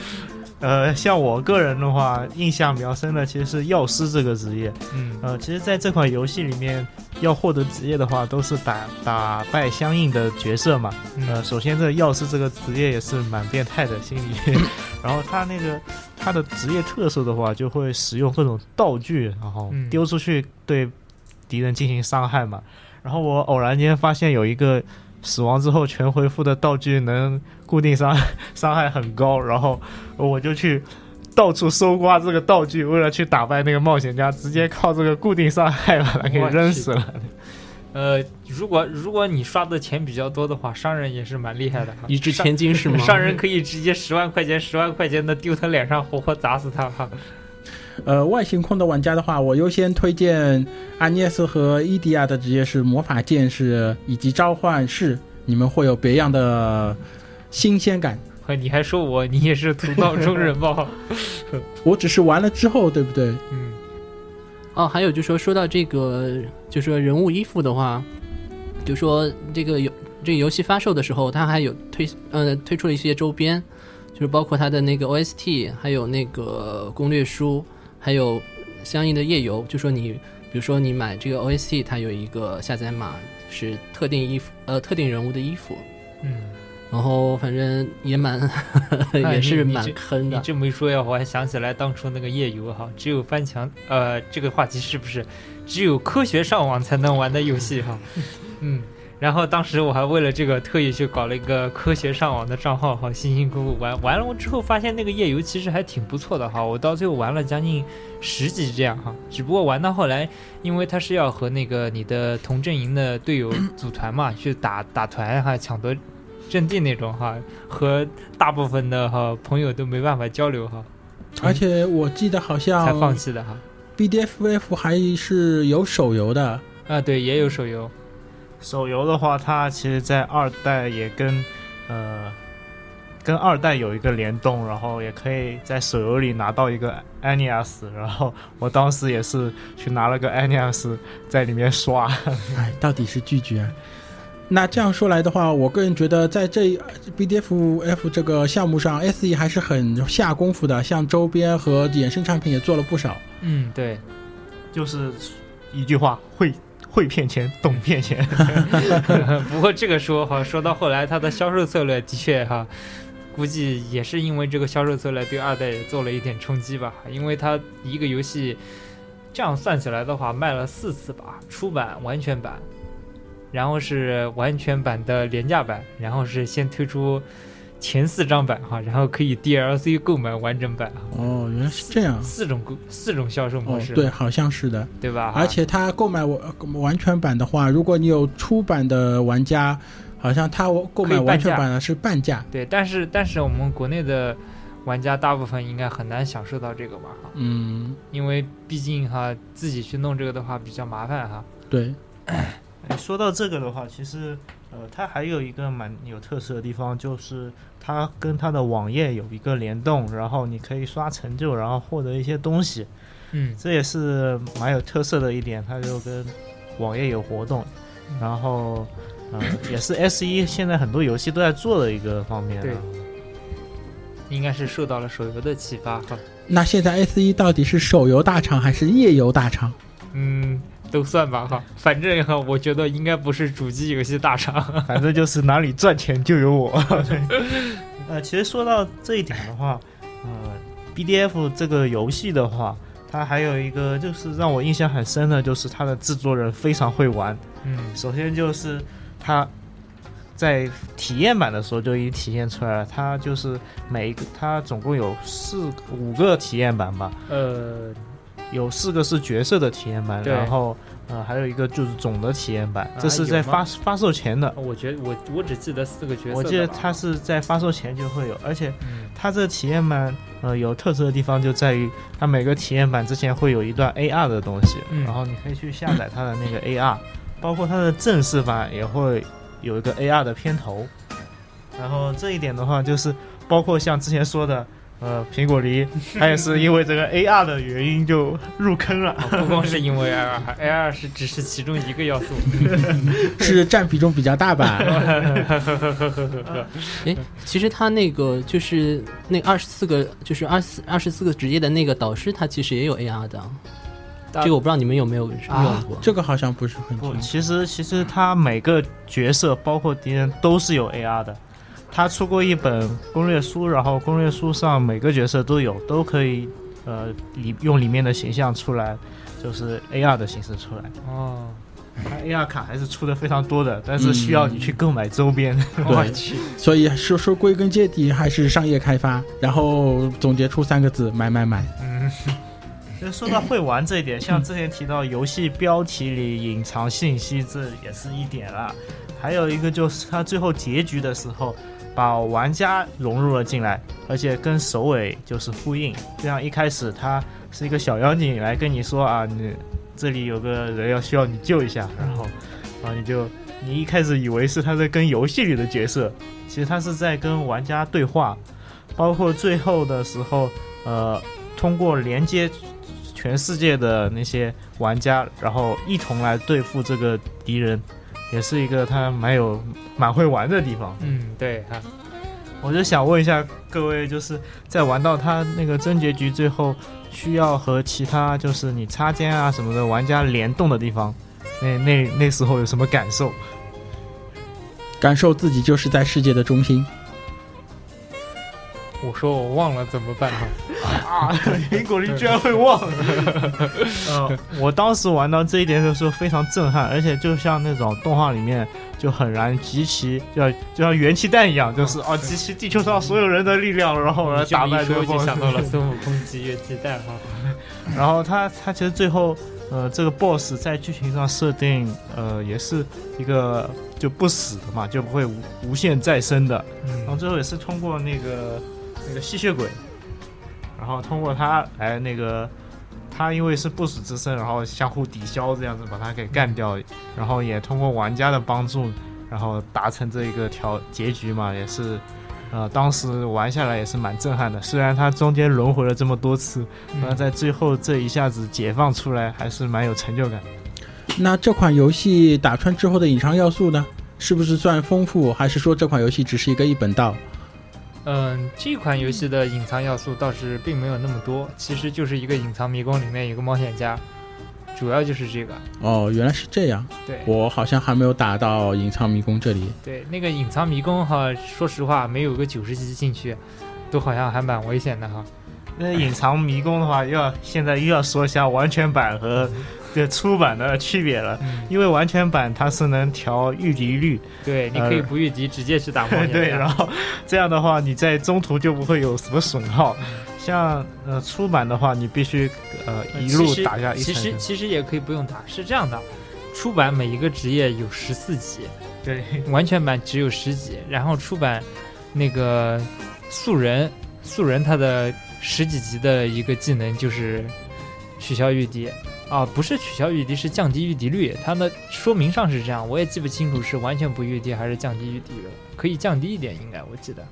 呃，像我个人的话，印象比较深的其实是药师这个职业。嗯，呃，其实在这款游戏里面，要获得职业的话，都是打打败相应的角色嘛。呃，首先这个药师这个职业也是蛮变态的心理。然后他那个他的职业特色的话，就会使用各种道具，然后丢出去对敌人进行伤害嘛。然后我偶然间发现有一个。死亡之后全回复的道具能固定伤伤害很高，然后我就去到处搜刮这个道具，为了去打败那个冒险家，直接靠这个固定伤害把他给扔死了。*laughs* 呃，如果如果你刷的钱比较多的话，商人也是蛮厉害的，一掷千金是吗？商人可以直接十万块钱十万块钱的丢他脸上，活活砸死他哈。呃，外星控的玩家的话，我优先推荐阿涅斯和伊迪亚的职业是魔法剑士以及召唤士，你们会有别样的新鲜感。*laughs* 和你还说我，你也是土道中人吧？*laughs* 我只是玩了之后，对不对？*laughs* 嗯。哦，还有就说说到这个，就说人物衣服的话，就说这个游。这个游戏发售的时候，它还有推呃推出了一些周边，就是包括它的那个 OST，还有那个攻略书，还有相应的页游。就说你，比如说你买这个 OST，它有一个下载码是特定衣服呃特定人物的衣服，嗯，然后反正也蛮 *laughs* 也是蛮坑的。你这么一说呀，我还想起来当初那个夜游哈，只有翻墙呃，这个话题是不是只有科学上网才能玩的游戏哈？*laughs* 嗯。然后当时我还为了这个特意去搞了一个科学上网的账号哈，辛辛苦苦玩完了之后发现那个夜游其实还挺不错的哈，我到最后玩了将近十级这样哈，只不过玩到后来，因为他是要和那个你的同阵营的队友组团嘛，去打打团哈，抢夺阵地那种哈，和大部分的哈朋友都没办法交流哈，而且我记得好像才放弃的哈，BDFF 还是有手游的。啊，对，也有手游。手游的话，它其实，在二代也跟，呃，跟二代有一个联动，然后也可以在手游里拿到一个 Anias，，然后我当时也是去拿了个 Anias 在里面刷，哎，到底是拒绝。那这样说来的话，我个人觉得在这 BDFF 这个项目上，SE 还是很下功夫的，像周边和衍生产品也做了不少。嗯，对，就是一句话会。会骗钱，懂骗钱。*laughs* 不过这个说哈，说到后来，它的销售策略的确哈，估计也是因为这个销售策略对二代也做了一点冲击吧。因为它一个游戏这样算起来的话，卖了四次吧，出版完全版，然后是完全版的廉价版，然后是先推出。前四张版哈，然后可以 DLC 购买完整版哦，原来是这样，四种购四种销售模式，对，好像是的，对吧？而且他购买完完全版的话，如果你有出版的玩家，好像他购买完全版的是半价。对，但是但是我们国内的玩家大部分应该很难享受到这个吧？哈，嗯，因为毕竟哈自己去弄这个的话比较麻烦哈。对，说到这个的话，其实。呃，它还有一个蛮有特色的地方，就是它跟它的网页有一个联动，然后你可以刷成就，然后获得一些东西。嗯，这也是蛮有特色的一点，它就跟网页有活动，然后呃，也是 S 一现在很多游戏都在做的一个方面。对，应该是受到了手游的启发哈。那现在 S 一到底是手游大厂还是页游大厂？嗯。都算吧哈，反正哈，我觉得应该不是主机游戏大厂，*laughs* 反正就是哪里赚钱就有我。*laughs* 呃，其实说到这一点的话，呃，BDF 这个游戏的话，它还有一个就是让我印象很深的，就是它的制作人非常会玩。嗯，首先就是它在体验版的时候就已经体现出来了，它就是每一个它总共有四五个体验版吧。呃。有四个是角色的体验版，然后呃还有一个就是总的体验版，这是在发发售前的。我觉得我我只记得四个角色，我记得它是在发售前就会有，而且它这体验版呃有特色的地方就在于它每个体验版之前会有一段 AR 的东西，然后你可以去下载它的那个 AR，包括它的正式版也会有一个 AR 的片头，然后这一点的话就是包括像之前说的。呃，苹果梨，它也是因为这个 AR 的原因就入坑了。不光是因为 AR，AR *laughs* 是只是其中一个要素 *laughs* *laughs* 是占比重比较大吧？哎，其实他那个就是那二十四个，就是二四二十四个职业的那个导师，他其实也有 AR 的。这个我不知道你们有没有用过。这个好像不是很。不，其实其实他每个角色，包括敌人，都是有 AR 的。他出过一本攻略书，然后攻略书上每个角色都有，都可以，呃，里用里面的形象出来，就是 AR 的形式出来。哦，他 AR 卡还是出的非常多的，但是需要你去购买周边。对，*laughs* 所以说说归根结底还是商业开发，然后总结出三个字：买买买。嗯，*laughs* 其实说到会玩这一点，像之前提到游戏标题里隐藏信息，这也是一点了。还有一个就是他最后结局的时候。把玩家融入了进来，而且跟首尾就是呼应。这样一开始他是一个小妖精来跟你说啊，你这里有个人要需要你救一下，然后啊你就你一开始以为是他在跟游戏里的角色，其实他是在跟玩家对话。包括最后的时候，呃，通过连接全世界的那些玩家，然后一同来对付这个敌人。也是一个他蛮有蛮会玩的地方。嗯，对哈。我就想问一下各位，就是在玩到他那个真结局最后，需要和其他就是你插件啊什么的玩家联动的地方，那那那时候有什么感受？感受自己就是在世界的中心。我说我忘了怎么办啊？啊，苹果林居然会忘。*laughs* 呃，我当时玩到这一点的时候非常震撼，而且就像那种动画里面就很燃集齐，就像就像元气弹一样，就是哦集齐地球上所有人的力量，然后来打败这个 BOSS。就想到了 *laughs* 孙悟空集元气弹哈。*laughs* 然后他他其实最后呃这个 BOSS 在剧情上设定呃也是一个就不死的嘛，就不会无无限再生的。然后最后也是通过那个。那个吸血鬼，然后通过他来那个，他因为是不死之身，然后相互抵消这样子把他给干掉，然后也通过玩家的帮助，然后达成这一个条结局嘛，也是，呃，当时玩下来也是蛮震撼的。虽然他中间轮回了这么多次，那在最后这一下子解放出来，还是蛮有成就感。那这款游戏打穿之后的隐藏要素呢，是不是算丰富，还是说这款游戏只是一个一本道？嗯，这款游戏的隐藏要素倒是并没有那么多，其实就是一个隐藏迷宫里面有个冒险家，主要就是这个。哦，原来是这样。对，我好像还没有打到隐藏迷宫这里。对，那个隐藏迷宫哈，说实话没有个九十级进去，都好像还蛮危险的哈。那隐藏迷宫的话，又要现在又要说一下完全版和。这出版的区别了，因为完全版它是能调御敌率，对，你可以不御敌直接去打冒险 *laughs* 对，然后这样的话你在中途就不会有什么损耗。像呃出版的话，你必须呃一路打下一层。其实其实也可以不用打，是这样的，出版每一个职业有十四级，对，完全版只有十级，然后出版那个素人素人他的十几级的一个技能就是取消御敌。啊，不是取消预敌，是降低预敌率。它的说明上是这样，我也记不清楚是完全不预敌还是降低预敌了。可以降低一点，应该我记得，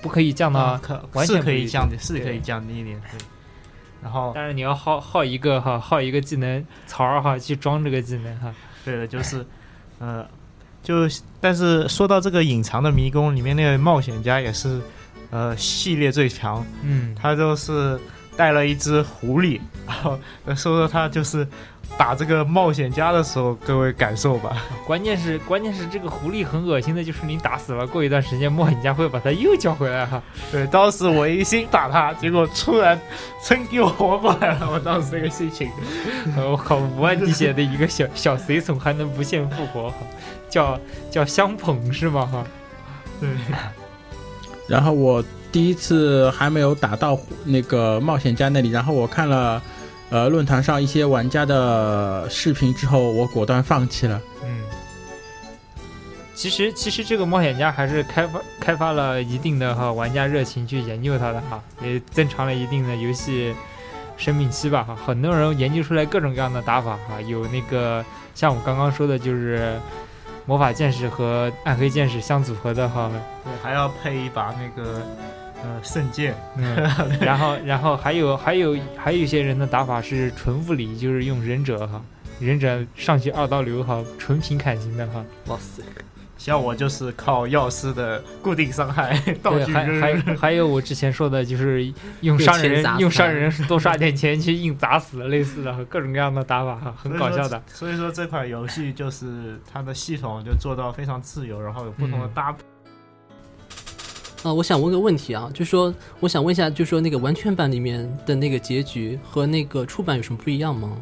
不可以降到完全可以降低，是可以降低一点。对。*laughs* 然后，但是你要耗耗一个哈，耗一个技能槽哈，去装这个技能哈。*laughs* 对的，就是，呃，就但是说到这个隐藏的迷宫里面那个冒险家也是，呃，系列最强。嗯，他就是。带了一只狐狸，然后说说他就是打这个冒险家的时候，各位感受吧。关键是关键是这个狐狸很恶心的，就是你打死了，过一段时间冒险家会把它又叫回来哈。对，当时我一心打他，结果突然 *laughs* 真给我活过来了，我当时那个心情，我靠，五万滴血的一个小小随从还能不限复活，叫叫相捧是吗？哈，对，然后我。第一次还没有打到那个冒险家那里，然后我看了，呃，论坛上一些玩家的视频之后，我果断放弃了。嗯，其实其实这个冒险家还是开发开发了一定的哈玩家热情去研究它的哈，也增长了一定的游戏生命期吧哈。很多人研究出来各种各样的打法哈，有那个像我刚刚说的，就是。魔法剑士和暗黑剑士相组合的哈，对，还要配一把那个呃圣剑，*laughs* 然后然后还有还有还有一些人的打法是纯物理，就是用忍者哈，忍者上去二刀流哈，纯平砍型的哈，哇塞。*laughs* 像我就是靠药师的固定伤害，道具还还 *laughs* 还有我之前说的，就是用商人用商人多刷点钱去硬砸死类似的各种各样的打法，很搞笑的。所以说这款游戏就是它的系统就做到非常自由，然后有不同的搭配。啊，我想问个问题啊，就说我想问一下，就说那个完全版里面的那个结局和那个出版有什么不一样吗？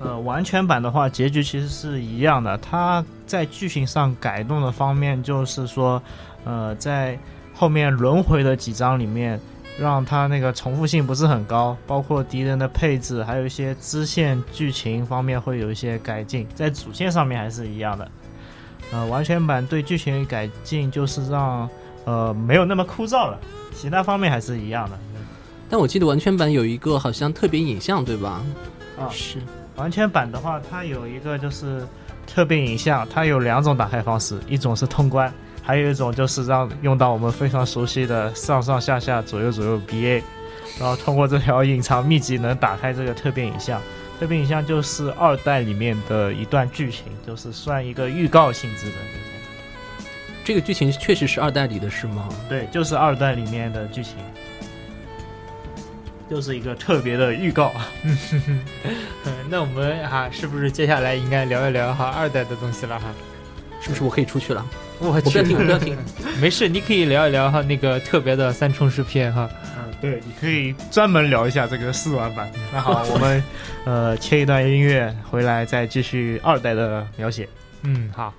呃，完全版的话，结局其实是一样的。它在剧情上改动的方面，就是说，呃，在后面轮回的几章里面，让它那个重复性不是很高，包括敌人的配置，还有一些支线剧情方面会有一些改进。在主线上面还是一样的。呃，完全版对剧情改进就是让呃没有那么枯燥了，其他方面还是一样的。但我记得完全版有一个好像特别影像，对吧？啊，是。完全版的话，它有一个就是特别影像，它有两种打开方式，一种是通关，还有一种就是让用到我们非常熟悉的上上下下左右左右 BA，然后通过这条隐藏秘籍能打开这个特别影像。特别影像就是二代里面的一段剧情，就是算一个预告性质的。这个剧情确实是二代里的是吗？对，就是二代里面的剧情，就是一个特别的预告。嗯，*laughs* 那我们哈是不是接下来应该聊一聊哈二代的东西了哈？是不是我可以出去了？我不要听，不要听，*laughs* 没事，你可以聊一聊哈那个特别的三重视片哈。嗯，对，你可以专门聊一下这个试玩版。那好，我们呃切一段音乐回来再继续二代的描写。嗯，好。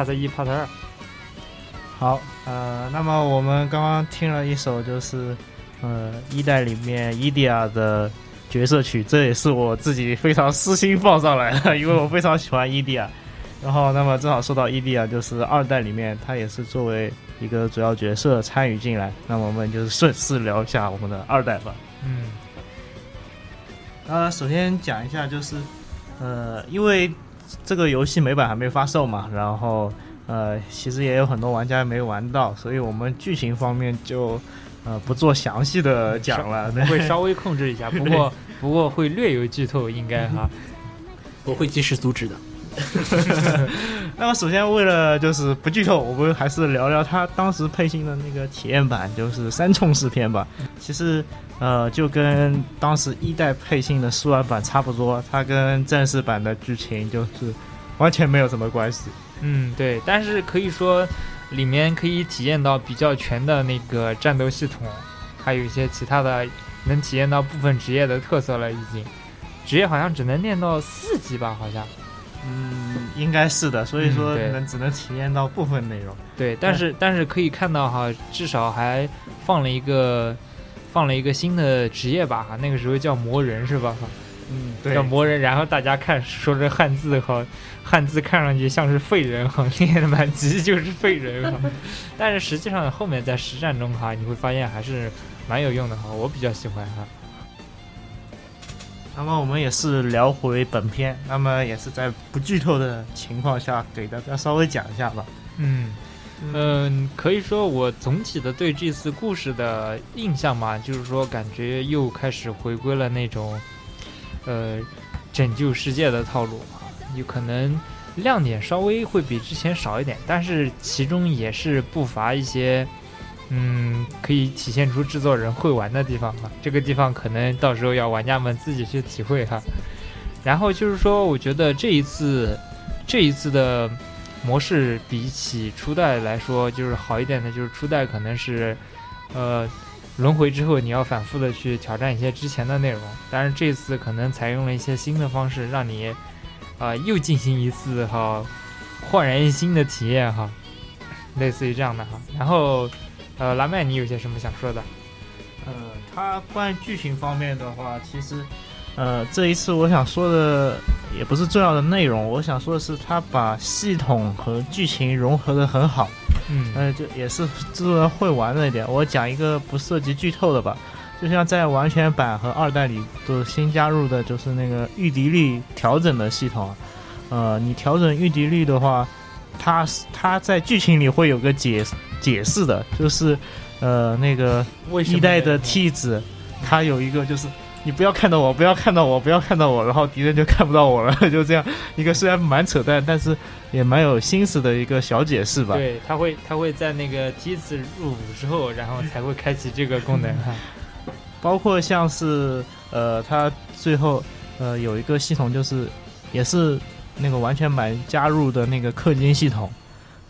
Part 一，Part 二。好，呃，那么我们刚刚听了一首，就是呃一代里面伊迪亚的角色曲，这也是我自己非常私心放上来的，因为我非常喜欢伊迪亚。然后，那么正好说到伊迪亚，就是二代里面他也是作为一个主要角色参与进来。那么我们就是顺势聊一下我们的二代吧。嗯。呃，首先讲一下，就是呃，因为。这个游戏美版还没发售嘛，然后呃，其实也有很多玩家没玩到，所以我们剧情方面就呃不做详细的讲了，*laughs* 会稍微控制一下，*laughs* 不过不过会略有剧透，应该哈，我会及时阻止的。那么首先为了就是不剧透，我们还是聊聊他当时配信的那个体验版，就是三冲四片吧。其实。呃，就跟当时一代配信的试玩版差不多，它跟正式版的剧情就是完全没有什么关系。嗯，对，但是可以说里面可以体验到比较全的那个战斗系统，还有一些其他的能体验到部分职业的特色了。已经职业好像只能练到四级吧？好像，嗯，应该是的。所以说能只能体验到部分内容。对，但是但是可以看到哈，至少还放了一个。放了一个新的职业吧，哈，那个时候叫魔人是吧？哈，嗯，对，叫魔人。然后大家看说这汉字哈，汉字看上去像是废人哈，练的满级就是废人哈。*laughs* 但是实际上后面在实战中哈，你会发现还是蛮有用的哈，我比较喜欢哈。那么我们也是聊回本片，那么也是在不剧透的情况下给大家稍微讲一下吧。嗯。嗯，可以说我总体的对这次故事的印象嘛，就是说感觉又开始回归了那种，呃，拯救世界的套路啊。有可能亮点稍微会比之前少一点，但是其中也是不乏一些，嗯，可以体现出制作人会玩的地方啊。这个地方可能到时候要玩家们自己去体会哈。然后就是说，我觉得这一次，这一次的。模式比起初代来说，就是好一点的，就是初代可能是，呃，轮回之后你要反复的去挑战一些之前的内容，但是这次可能采用了一些新的方式，让你，啊，又进行一次哈焕然一新的体验哈，类似于这样的哈。然后，呃，拉麦，你有些什么想说的？呃，它关于剧情方面的话，其实。呃，这一次我想说的也不是重要的内容，我想说的是，他把系统和剧情融合的很好。嗯呃，就也是制作人会玩的一点。我讲一个不涉及剧透的吧，就像在完全版和二代里都新加入的，就是那个御敌率调整的系统。呃，你调整御敌率的话，它它在剧情里会有个解解释的，就是呃那个一代的呢 T 子，它有一个就是。你不要看到我，不要看到我，不要看到我，然后敌人就看不到我了，*laughs* 就这样一个虽然蛮扯淡，但是也蛮有心思的一个小解释吧。对，他会他会在那个梯子入伍之后，然后才会开启这个功能 *laughs* 哈。包括像是呃，他最后呃有一个系统，就是也是那个完全版加入的那个氪金系统，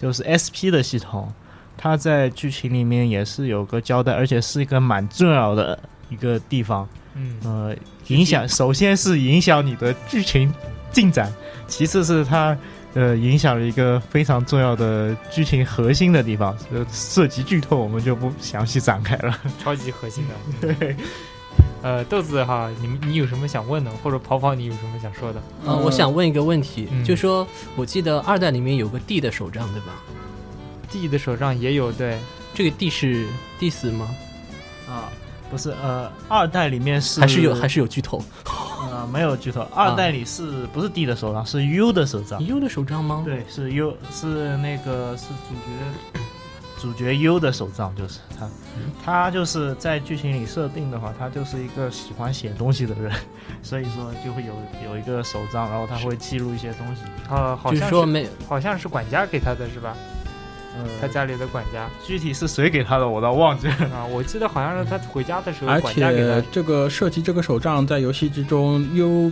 就是 SP 的系统，它在剧情里面也是有个交代，而且是一个蛮重要的一个地方。嗯，呃，影响首先是影响你的剧情进展，其次是它呃影响了一个非常重要的剧情核心的地方，呃，涉及剧透我们就不详细展开了。超级核心的。*laughs* 对。呃，豆子哈，你你有什么想问的，或者跑跑你有什么想说的？呃，我想问一个问题，嗯就说我记得二代里面有个 D 的手杖，对吧？D 的手杖也有对，这个 D 是 D 死吗？啊，不是，呃，二代里面是还是有还是有剧透呃没有剧透，二代里是、不是 D 的手杖，是 U 的手杖。？U 的手杖吗？对，是 U，是那个是主角主角 U 的手杖，就是他，他就是在剧情里设定的话，他就是一个喜欢写东西的人，*laughs* 所以说就会有有一个手杖，然后他会记录一些东西。呃，好像没好像是管家给他的是吧？呃，他家里的管家具体是谁给他的，我倒忘记了。啊，我记得好像是他回家的时候而管家给他且这个设计这个手杖在游戏之中优。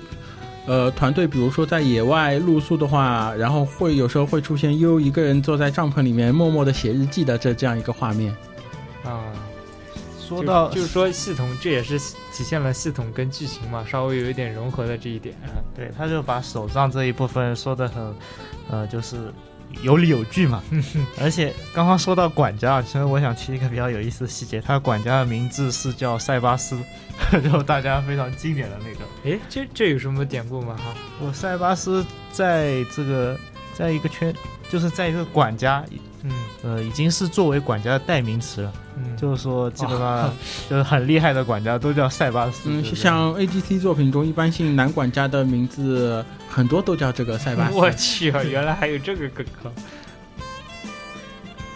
呃，团队比如说在野外露宿的话，然后会有时候会出现优一个人坐在帐篷里面默默的写日记的这这样一个画面。啊。说到就就是说系统，这也是体现了系统跟剧情嘛，稍微有一点融合的这一点。啊对，他就把手杖这一部分说的很，呃，就是有理有据嘛。*laughs* 而且刚刚说到管家，其实我想提一个比较有意思的细节，他管家的名字是叫塞巴斯，*laughs* 就大家非常经典的那个。诶，这这有什么典故吗？哈，我塞巴斯在这个在一个圈，就是在一个管家，嗯呃，已经是作为管家的代名词了。嗯，就是说，基本上 *laughs* 就是很厉害的管家都叫塞巴斯。嗯，像 AGC 作品中一般性男管家的名字很多都叫这个塞巴斯。*laughs* 我去啊，原来还有这个梗啊！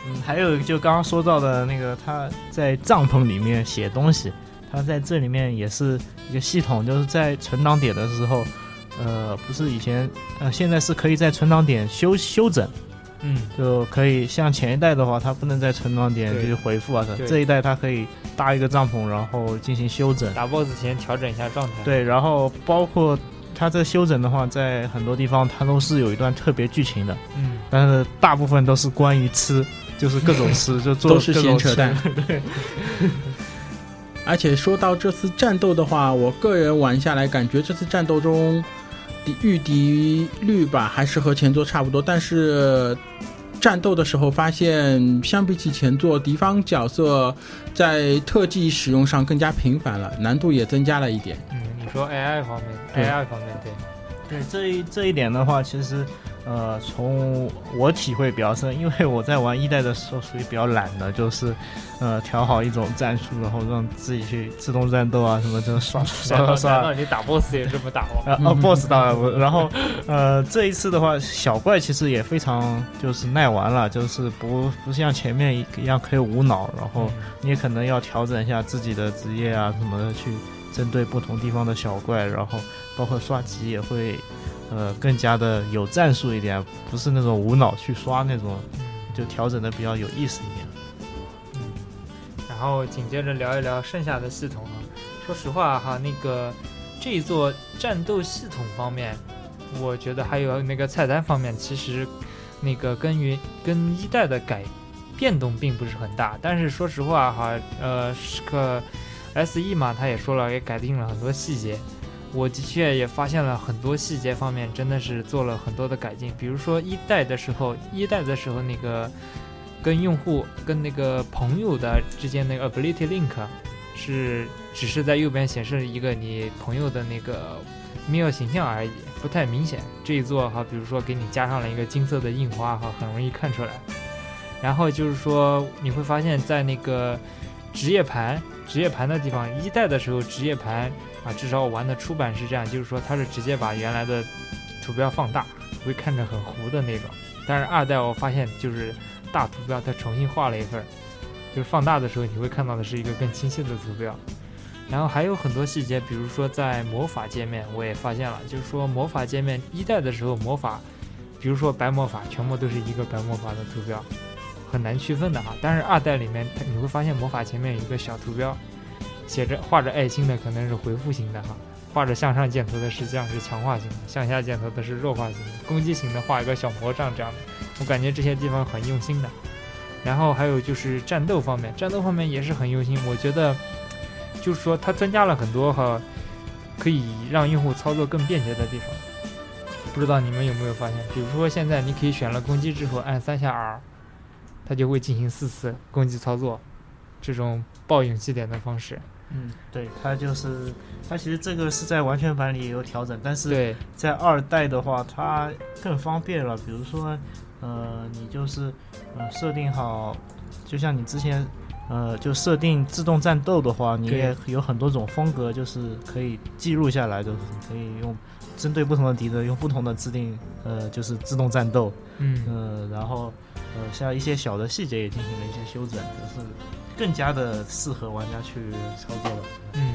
嗯，还有就刚刚说到的那个，他在帐篷里面写东西，他在这里面也是一个系统，就是在存档点的时候，呃，不是以前，呃，现在是可以在存档点修修整，嗯，就可以像前一代的话，它不能在存档点对。去回复啊，对。这一代它可以搭一个帐篷，然后进行休整。打 BOSS 前调整一下状态。，对，然后包括它这休整的话，在很多地方它都是有一段特别剧情的，嗯，但是大部分都是关于吃，就是各种吃，*laughs* 就做都是闲扯淡。*laughs* 对，而且说到这次战斗的话，我个人玩下来感觉这次战斗中敌御敌率吧还是和前作差不多，但是战斗的时候发现，相比起前作，敌方角色在特技使用上更加频繁了，难度也增加了一点。嗯，你说 AI 方面，AI 方面对，对这一这一点的话，其实呃，从我体会比较深，因为我在玩一代的时候属于比较懒的，就是呃调好一种战术，然后让自己去自动战斗啊什么，就刷刷刷难刷道。你打 BOSS 也这么打吗？呃哦，BOSS 当然不，然后呃，这一次的话，小怪其实也非常就是耐玩了，就是不不像前面一样可以无脑，然后你也可能要调整一下自己的职业啊什么的，去针对不同地方的小怪，然后包括刷级也会呃更加的有战术一点，不是那种无脑去刷那种，就调整的比较有意思一点。然后紧接着聊一聊剩下的系统啊。说实话哈，那个这一座战斗系统方面，我觉得还有那个菜单方面，其实那个跟原跟一代的改变动并不是很大。但是说实话哈，呃，是个 SE 嘛，他也说了，也改进了很多细节。我的确也发现了很多细节方面真的是做了很多的改进，比如说一代的时候，一代的时候那个跟用户跟那个朋友的之间那个 ability link，是只是在右边显示一个你朋友的那个 MIL 形象而已，不太明显。这一座哈，比如说给你加上了一个金色的印花哈，很容易看出来。然后就是说你会发现在那个职业盘、职业盘的地方，一代的时候职业盘啊，至少我玩的出版是这样，就是说它是直接把原来的图标放大，会看着很糊的那种。但是二代我发现就是大图标它重新画了一份，就是放大的时候你会看到的是一个更清晰的图标。然后还有很多细节，比如说在魔法界面，我也发现了，就是说魔法界面一代的时候魔法，比如说白魔法，全部都是一个白魔法的图标，很难区分的哈。但是二代里面它你会发现魔法前面有一个小图标，写着画着爱心的可能是回复型的哈。画着向上箭头的实际上是强化型的，向下箭头的是弱化型的，攻击型的画一个小魔杖这样的，我感觉这些地方很用心的。然后还有就是战斗方面，战斗方面也是很用心，我觉得就是说它增加了很多哈，可以让用户操作更便捷的地方。不知道你们有没有发现？比如说现在你可以选了攻击之后按三下 R，它就会进行四次攻击操作，这种爆勇气点的方式。嗯，对，它就是它其实这个是在完全版里也有调整，但是，在二代的话，它更方便了。比如说，呃，你就是呃设定好，就像你之前呃就设定自动战斗的话，你也有很多种风格，就是可以记录下来，就是可以用针对不同的敌人用不同的制定，呃，就是自动战斗，嗯，呃，然后呃像一些小的细节也进行了一些修整，就是。更加的适合玩家去操作了。嗯，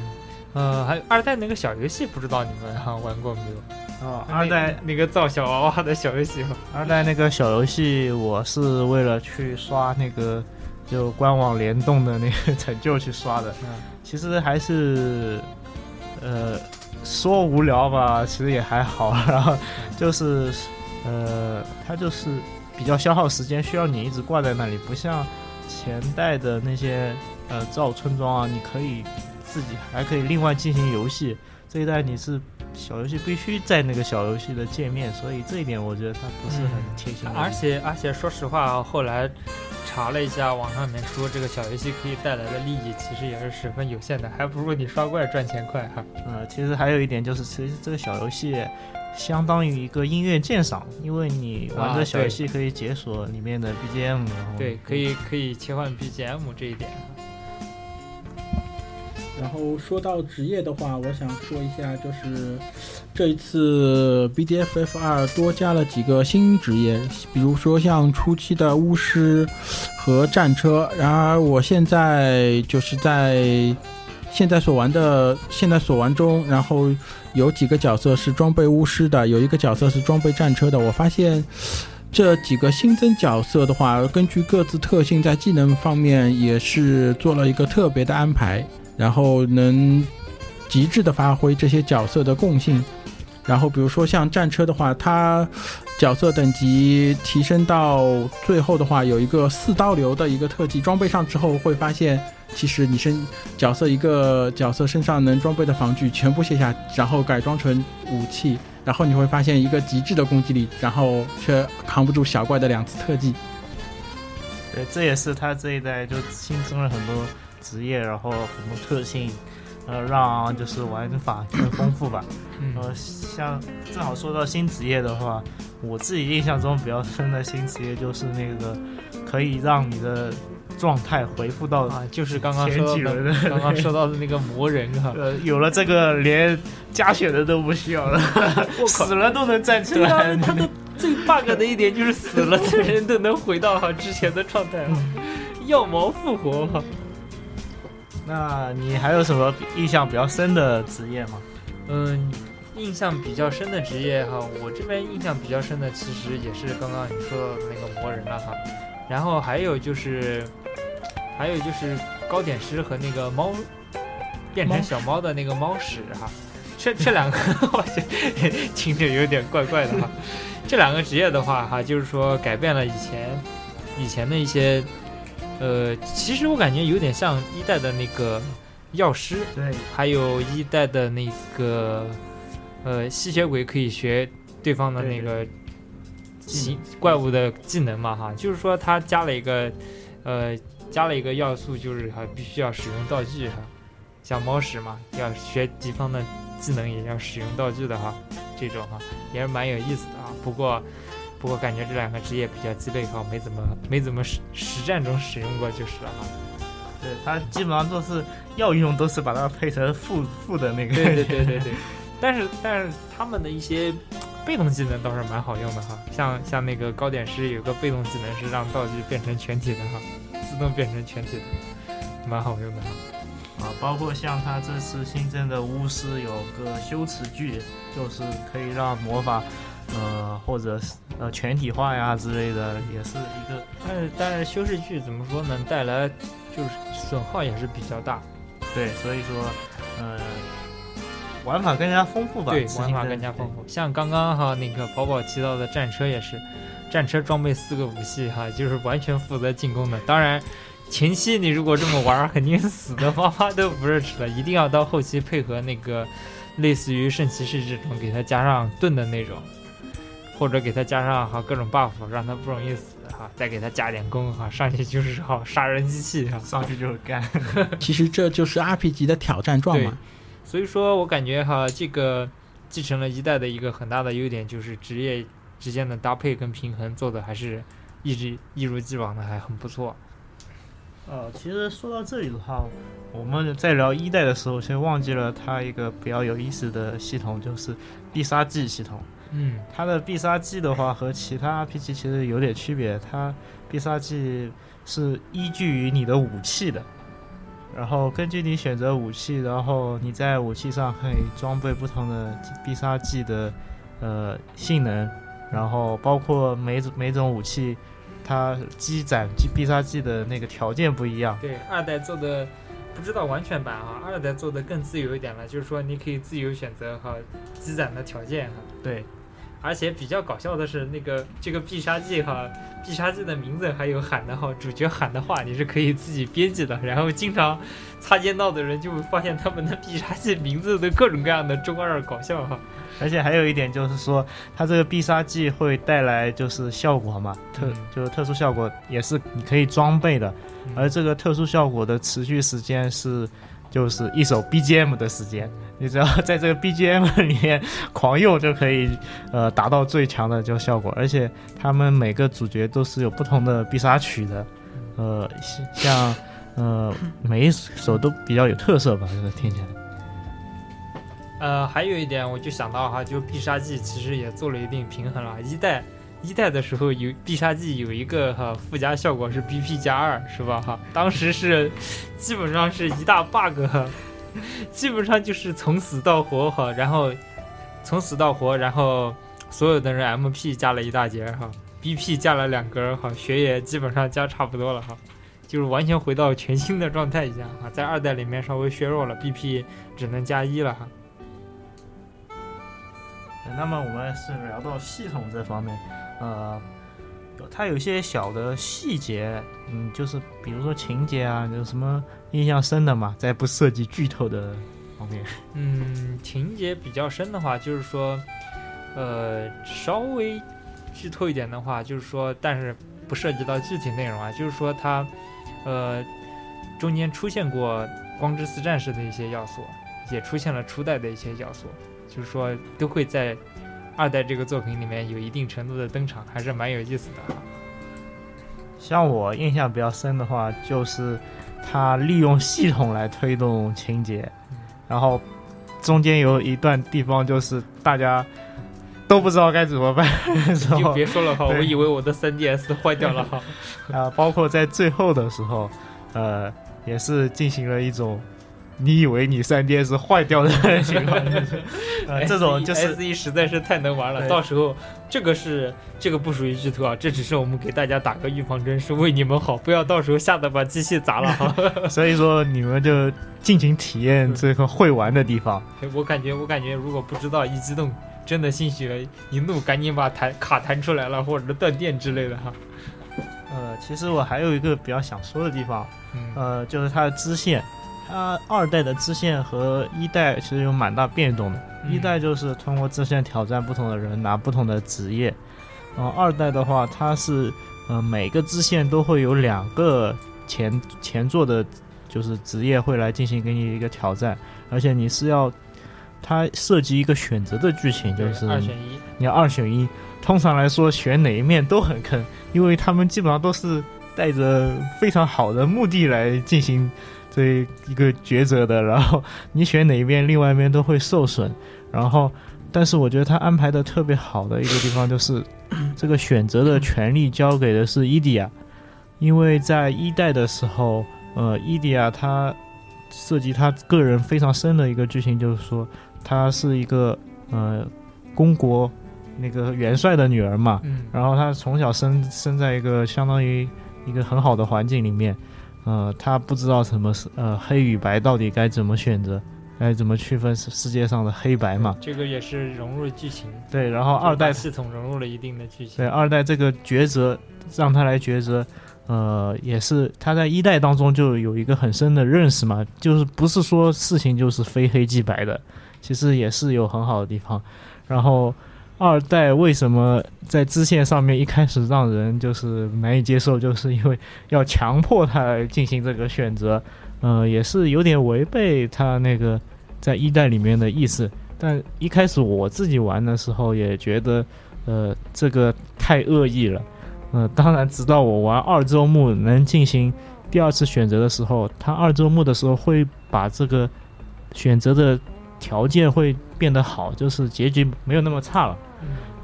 呃，还有二代那个小游戏，不知道你们哈 *laughs* 玩过没有？啊，二代那个造小娃娃的小游戏。二代那个小游戏，我是为了去刷那个就官网联动的那个成就去刷的。嗯，其实还是，呃，说无聊吧，其实也还好。然后就是，呃，它就是比较消耗时间，需要你一直挂在那里，不像。前代的那些呃造村庄啊，你可以自己还可以另外进行游戏。这一代你是小游戏必须在那个小游戏的界面，所以这一点我觉得它不是很贴心。而且而且说实话，后来查了一下网上面说这个小游戏可以带来的利益其实也是十分有限的，还不如你刷怪赚钱快哈。呃，其实还有一点就是，其实这个小游戏。相当于一个音乐鉴赏，因为你玩这小游戏可以解锁里面的 BGM，对，可以可以切换 BGM 这一点。然后说到职业的话，我想说一下，就是这一次 BDFF 二多加了几个新职业，比如说像初期的巫师和战车。然而我现在就是在现在所玩的现在所玩中，然后。有几个角色是装备巫师的，有一个角色是装备战车的。我发现这几个新增角色的话，根据各自特性，在技能方面也是做了一个特别的安排，然后能极致的发挥这些角色的共性。然后比如说像战车的话，它角色等级提升到最后的话，有一个四刀流的一个特技，装备上之后会发现。其实你身角色一个角色身上能装备的防具全部卸下，然后改装成武器，然后你会发现一个极致的攻击力，然后却扛不住小怪的两次特技。对，这也是他这一代就新增了很多职业，然后很多特性，呃，让就是玩法更丰富吧。呃，像正好说到新职业的话，我自己印象中比较深的新职业就是那个可以让你的。状态回复到啊，就是刚刚说的，刚刚说到的那个魔人哈，*laughs* 呃，有了这个连加血的都不需要了，死了都能站起来。他的最 bug 的一点就是死了的人都能回到哈之前的状态，药毛复活。那你还有什么印象比较深的职业吗？嗯，印象比较深的职业哈，我这边印象比较深的其实也是刚刚你说到的那个魔人了哈，然后还有就是。还有就是糕点师和那个猫变成小猫的那个猫屎哈，这这两个 *laughs* 我听着有点怪怪的哈。这两个职业的话哈，就是说改变了以前以前的一些呃，其实我感觉有点像一代的那个药师，对，还有一代的那个呃吸血鬼可以学对方的那个技怪物的技能嘛哈，就是说他加了一个呃。加了一个要素，就是还必须要使用道具哈。像猫屎嘛，要学敌方的技能，也要使用道具的哈，这种哈也是蛮有意思的啊。不过不过感觉这两个职业比较鸡肋哈，没怎么没怎么实实战中使用过就是了哈。对，它基本上都是要用，都是把它配成副副的那个。对对对对对。但是但是他们的一些被动技能倒是蛮好用的哈，像像那个糕点师有个被动技能是让道具变成全体的哈，自动变成全体的，蛮好用的哈。啊，包括像他这次新增的巫师有个修辞句，就是可以让魔法，呃，或者呃全体化呀之类的，也是一个。但是但是修饰句怎么说呢？带来就是损耗也是比较大。对，所以说，呃。玩法更加丰富吧？对，玩法更加丰富。像刚刚哈那个宝宝提到的战车也是，战车装备四个武器哈，就是完全负责进攻的。当然，前期你如果这么玩，肯定死的花花都不认识了。一定要到后期配合那个类似于圣骑士这种，给他加上盾的那种，或者给他加上哈各种 buff，让他不容易死哈。再给他加点攻哈，上去就是好杀人机器哈，上去就是干。*laughs* 其实这就是 RPG 的挑战状嘛。所以说我感觉哈，这个继承了一代的一个很大的优点，就是职业之间的搭配跟平衡做的还是一直一如既往的还很不错。呃，其实说到这里的话，我们在聊一代的时候，先忘记了它一个比较有意思的系统，就是必杀技系统。嗯，它的必杀技的话和其他 RPG 其实有点区别，它必杀技是依据于你的武器的。然后根据你选择武器，然后你在武器上可以装备不同的必杀技的呃性能，然后包括每种每种武器它积攒必杀技的那个条件不一样。对，二代做的不知道完全版哈，二代做的更自由一点了，就是说你可以自由选择哈积攒的条件哈。对。而且比较搞笑的是，那个这个必杀技哈，必杀技的名字还有喊的哈，主角喊的话你是可以自己编辑的。然后经常擦肩到的人就会发现他们的必杀技名字都各种各样的中二搞笑哈。而且还有一点就是说，它这个必杀技会带来就是效果嘛，特就是特殊效果也是你可以装备的，而这个特殊效果的持续时间是就是一首 BGM 的时间。你只要在这个 BGM 里面狂用就可以，呃，达到最强的就效果。而且他们每个主角都是有不同的必杀曲的，呃，像呃每一首都比较有特色吧，这个听起来。呃，还有一点我就想到哈，就必杀技其实也做了一定平衡了。一代一代的时候有必杀技有一个哈附加效果是 BP 加二，是吧哈？当时是基本上是一大 bug。*laughs* 基本上就是从死到活哈，然后从死到活，然后所有的人 M P 加了一大截哈，B P 加了两格哈，血也基本上加差不多了哈，就是完全回到全新的状态一样哈，在二代里面稍微削弱了，B P 只能加一了哈。那么我们是聊到系统这方面，呃。它有些小的细节，嗯，就是比如说情节啊，有什么印象深的嘛？在不涉及剧透的方面，*laughs* 嗯，情节比较深的话，就是说，呃，稍微剧透一点的话，就是说，但是不涉及到具体内容啊，就是说它，呃，中间出现过光之四战士的一些要素，也出现了初代的一些要素，就是说都会在。二代这个作品里面有一定程度的登场，还是蛮有意思的。像我印象比较深的话，就是他利用系统来推动情节，然后中间有一段地方就是大家都不知道该怎么办。*laughs* 就别说了哈，我以为我的 3DS 坏掉了哈。*laughs* 啊，包括在最后的时候，呃，也是进行了一种。你以为你三 D S 坏掉的情况，*laughs* 呃，这种就是 S E 实在是太能玩了。到时候这个是这个不属于剧透啊，这只是我们给大家打个预防针，是为你们好，不要到时候吓得把机器砸了哈。*laughs* 所以说你们就尽情体验这个会玩的地方。我感觉我感觉如果不知道一激动，真的兴许一怒赶紧把弹卡弹出来了，或者断电之类的哈。呃，其实我还有一个比较想说的地方，呃，就是它的支线。它二代的支线和一代其实有蛮大变动的。一代就是通过支线挑战不同的人，拿不同的职业。然后二代的话，它是呃每个支线都会有两个前前作的就是职业会来进行给你一个挑战，而且你是要它涉及一个选择的剧情，就是二选一，你要二选一。通常来说，选哪一面都很坑，因为他们基本上都是带着非常好的目的来进行这一个抉择的。然后你选哪一边，另外一边都会受损。然后，但是我觉得他安排的特别好的一个地方就是，*coughs* 这个选择的权利交给的是伊迪亚，因为在一代的时候，呃，伊迪亚他涉及他个人非常深的一个剧情，就是说他是一个呃公国。那个元帅的女儿嘛，然后她从小生生在一个相当于一个很好的环境里面，呃，他不知道什么是呃黑与白到底该怎么选择，该怎么区分世界上的黑白嘛。这个也是融入了剧情。对，然后二代系统融入了一定的剧情。对，二代这个抉择让他来抉择，呃，也是他在一代当中就有一个很深的认识嘛，就是不是说事情就是非黑即白的，其实也是有很好的地方，然后。二代为什么在支线上面一开始让人就是难以接受，就是因为要强迫他来进行这个选择，呃，也是有点违背他那个在一代里面的意思。但一开始我自己玩的时候也觉得，呃，这个太恶意了。呃，当然，直到我玩二周目能进行第二次选择的时候，他二周目的时候会把这个选择的条件会变得好，就是结局没有那么差了。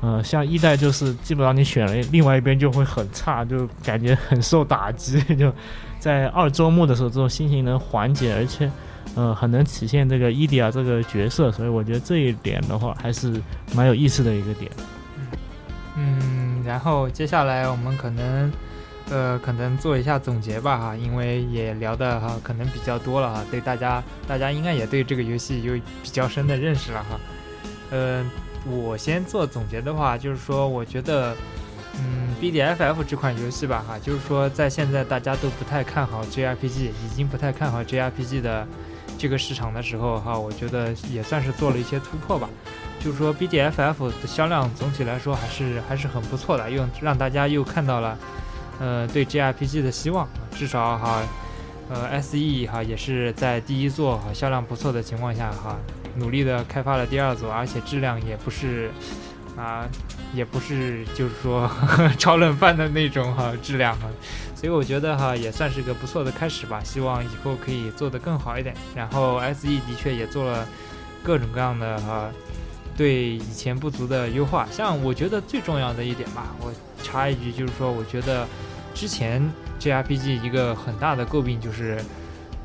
呃，像一代就是基本上你选了另外一边就会很差，就感觉很受打击。*laughs* 就在二周末的时候，这种心情能缓解，而且呃很能体现这个伊迪亚这个角色，所以我觉得这一点的话还是蛮有意思的一个点。嗯，然后接下来我们可能呃可能做一下总结吧哈，因为也聊的哈可能比较多了哈，对大家大家应该也对这个游戏有比较深的认识了哈，嗯。我先做总结的话，就是说，我觉得，嗯，B D F F 这款游戏吧，哈，就是说，在现在大家都不太看好 J R P G，已经不太看好 J R P G 的这个市场的时候，哈，我觉得也算是做了一些突破吧。就是说，B D F F 的销量总体来说还是还是很不错的，又让大家又看到了，呃，对 J R P G 的希望，至少哈，呃，S E 哈也是在第一座哈销量不错的情况下哈。努力的开发了第二座，而且质量也不是，啊，也不是就是说 *laughs* 超冷饭的那种哈质量哈，所以我觉得哈也算是个不错的开始吧。希望以后可以做得更好一点。然后 SE 的确也做了各种各样的哈对以前不足的优化。像我觉得最重要的一点吧，我插一句就是说，我觉得之前 JRPG 一个很大的诟病就是。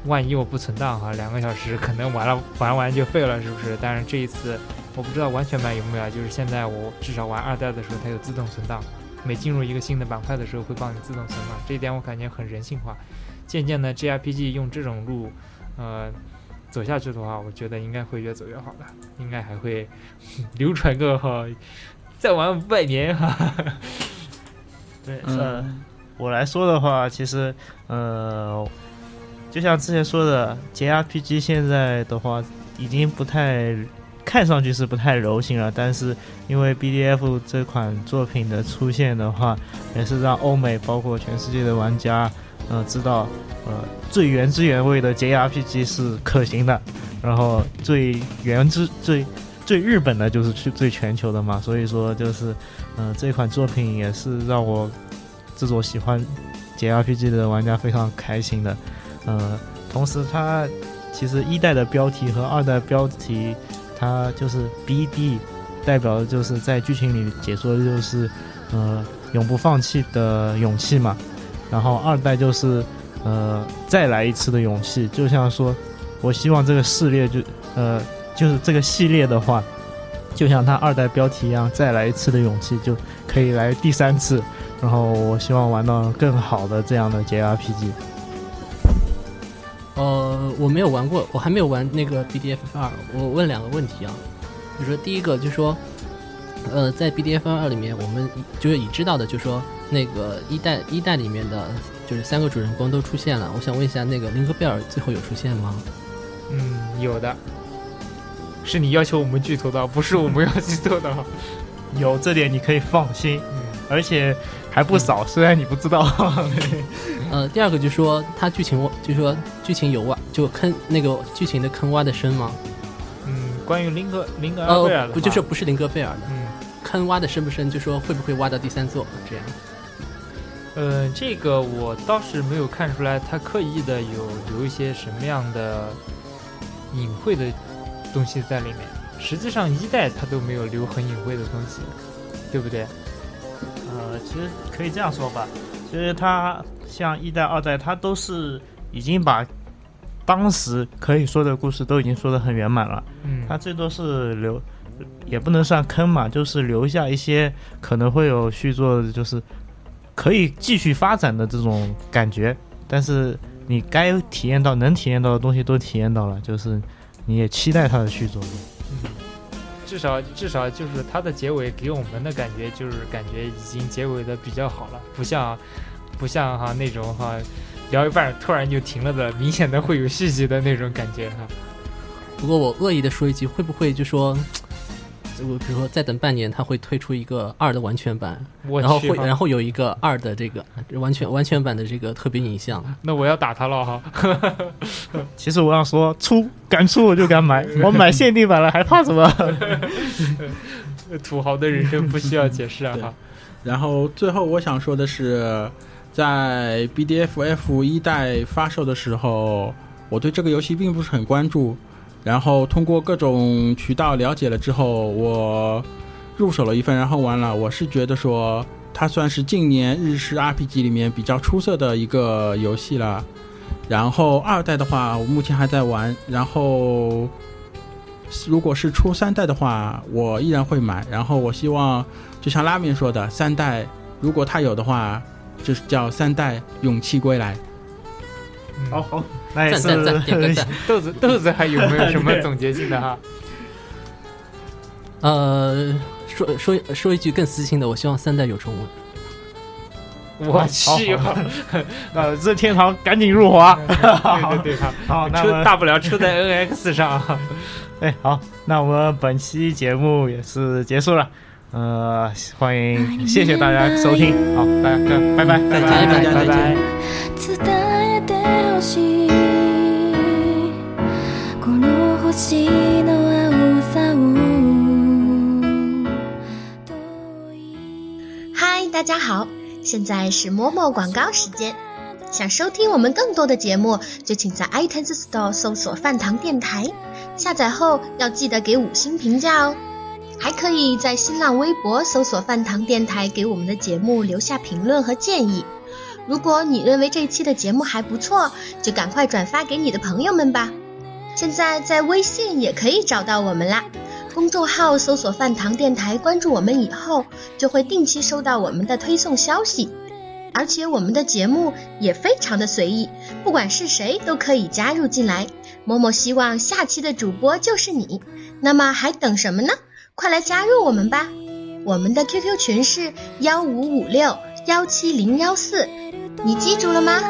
万一我不存档哈，两个小时可能玩了玩完就废了，是不是？但是这一次我不知道完全版有没有，就是现在我至少玩二代的时候，它有自动存档，每进入一个新的板块的时候会帮你自动存档，这一点我感觉很人性化。渐渐的，JRPG 用这种路，呃，走下去的话，我觉得应该会越走越好的，应该还会流传个哈，*laughs* 再玩五百年哈。*laughs* 对，嗯，我来说的话，其实，呃。就像之前说的，JRPG 现在的话已经不太看上去是不太流行了，但是因为 BDF 这款作品的出现的话，也是让欧美包括全世界的玩家，呃，知道，呃，最原汁原味的 JRPG 是可行的，然后最原汁最最日本的就是去最全球的嘛，所以说就是，嗯，这款作品也是让我这种喜欢 JRPG 的玩家非常开心的。呃，同时它其实一代的标题和二代标题，它就是 B D，代表的就是在剧情里解说的就是呃永不放弃的勇气嘛。然后二代就是呃再来一次的勇气，就像说我希望这个系列就呃就是这个系列的话，就像它二代标题一样，再来一次的勇气就可以来第三次。然后我希望玩到更好的这样的 J R P G。呃，我没有玩过，我还没有玩那个 BDF 二。我问两个问题啊，就是说第一个，就是说，呃，在 BDF 二里面，我们就是已知道的，就是说那个一代一代里面的，就是三个主人公都出现了。我想问一下，那个林克贝尔最后有出现吗？嗯，有的，是你要求我们剧透的，不是我们要剧透的。*laughs* 有这点你可以放心，而且。还不少，虽然你不知道。*laughs* 呃，第二个就说它剧情，就说剧情有挖，就坑那个剧情的坑挖的深吗？嗯，关于林格林格尔贝尔的，不就是不是林格贝尔的？嗯，坑挖的深不深？就说会不会挖到第三座这样？呃，这个我倒是没有看出来，他刻意的有留一些什么样的隐晦的东西在里面。实际上一代他都没有留很隐晦的东西，对不对？呃，其实可以这样说吧，其实它像一代、二代，它都是已经把当时可以说的故事都已经说的很圆满了。嗯，它最多是留，也不能算坑嘛，就是留下一些可能会有续作，就是可以继续发展的这种感觉。但是你该体验到、能体验到的东西都体验到了，就是你也期待它的续作。至少至少就是它的结尾给我们的感觉就是感觉已经结尾的比较好了，不像不像哈那种哈聊一半突然就停了的，明显的会有续集的那种感觉哈。不过我恶意的说一句，会不会就说？我比如说，再等半年，他会推出一个二的完全版，然后会，然后有一个二的这个完全完全版的这个特别影像。那我要打他了哈！*laughs* 其实我想说，出敢出我就敢买，我买限定版了还怕什么？*laughs* 土豪的人生不需要解释啊！然后最后我想说的是，在 BDFF 一代发售的时候，我对这个游戏并不是很关注。然后通过各种渠道了解了之后，我入手了一份，然后玩了。我是觉得说，它算是近年日式 RPG 里面比较出色的一个游戏了。然后二代的话，我目前还在玩。然后如果是出三代的话，我依然会买。然后我希望，就像拉面说的，三代如果他有的话，就是叫三代勇气归来。好好。赞赞赞，点个赞。*laughs* 豆子豆子还有没有什么总结性的哈？*laughs* 呃，说说说一句更私心的，我希望三代有重温。我去，*laughs* 那任天堂赶紧入华。对对对，好，那大不了出在 NX 上。哎，好，那我们本期节目也是结束了。呃，欢迎，谢谢大家收听。好，大家拜拜，再见，大家拜拜。嗨，大家好，现在是摸摸广告时间。想收听我们更多的节目，就请在 iTunes Store 搜索“饭堂电台”，下载后要记得给五星评价哦。还可以在新浪微博搜索“饭堂电台”，给我们的节目留下评论和建议。如果你认为这期的节目还不错，就赶快转发给你的朋友们吧。现在在微信也可以找到我们啦，公众号搜索“饭堂电台”，关注我们以后，就会定期收到我们的推送消息。而且我们的节目也非常的随意，不管是谁都可以加入进来。某某希望下期的主播就是你，那么还等什么呢？快来加入我们吧！我们的 QQ 群是幺五五六幺七零幺四，你记住了吗？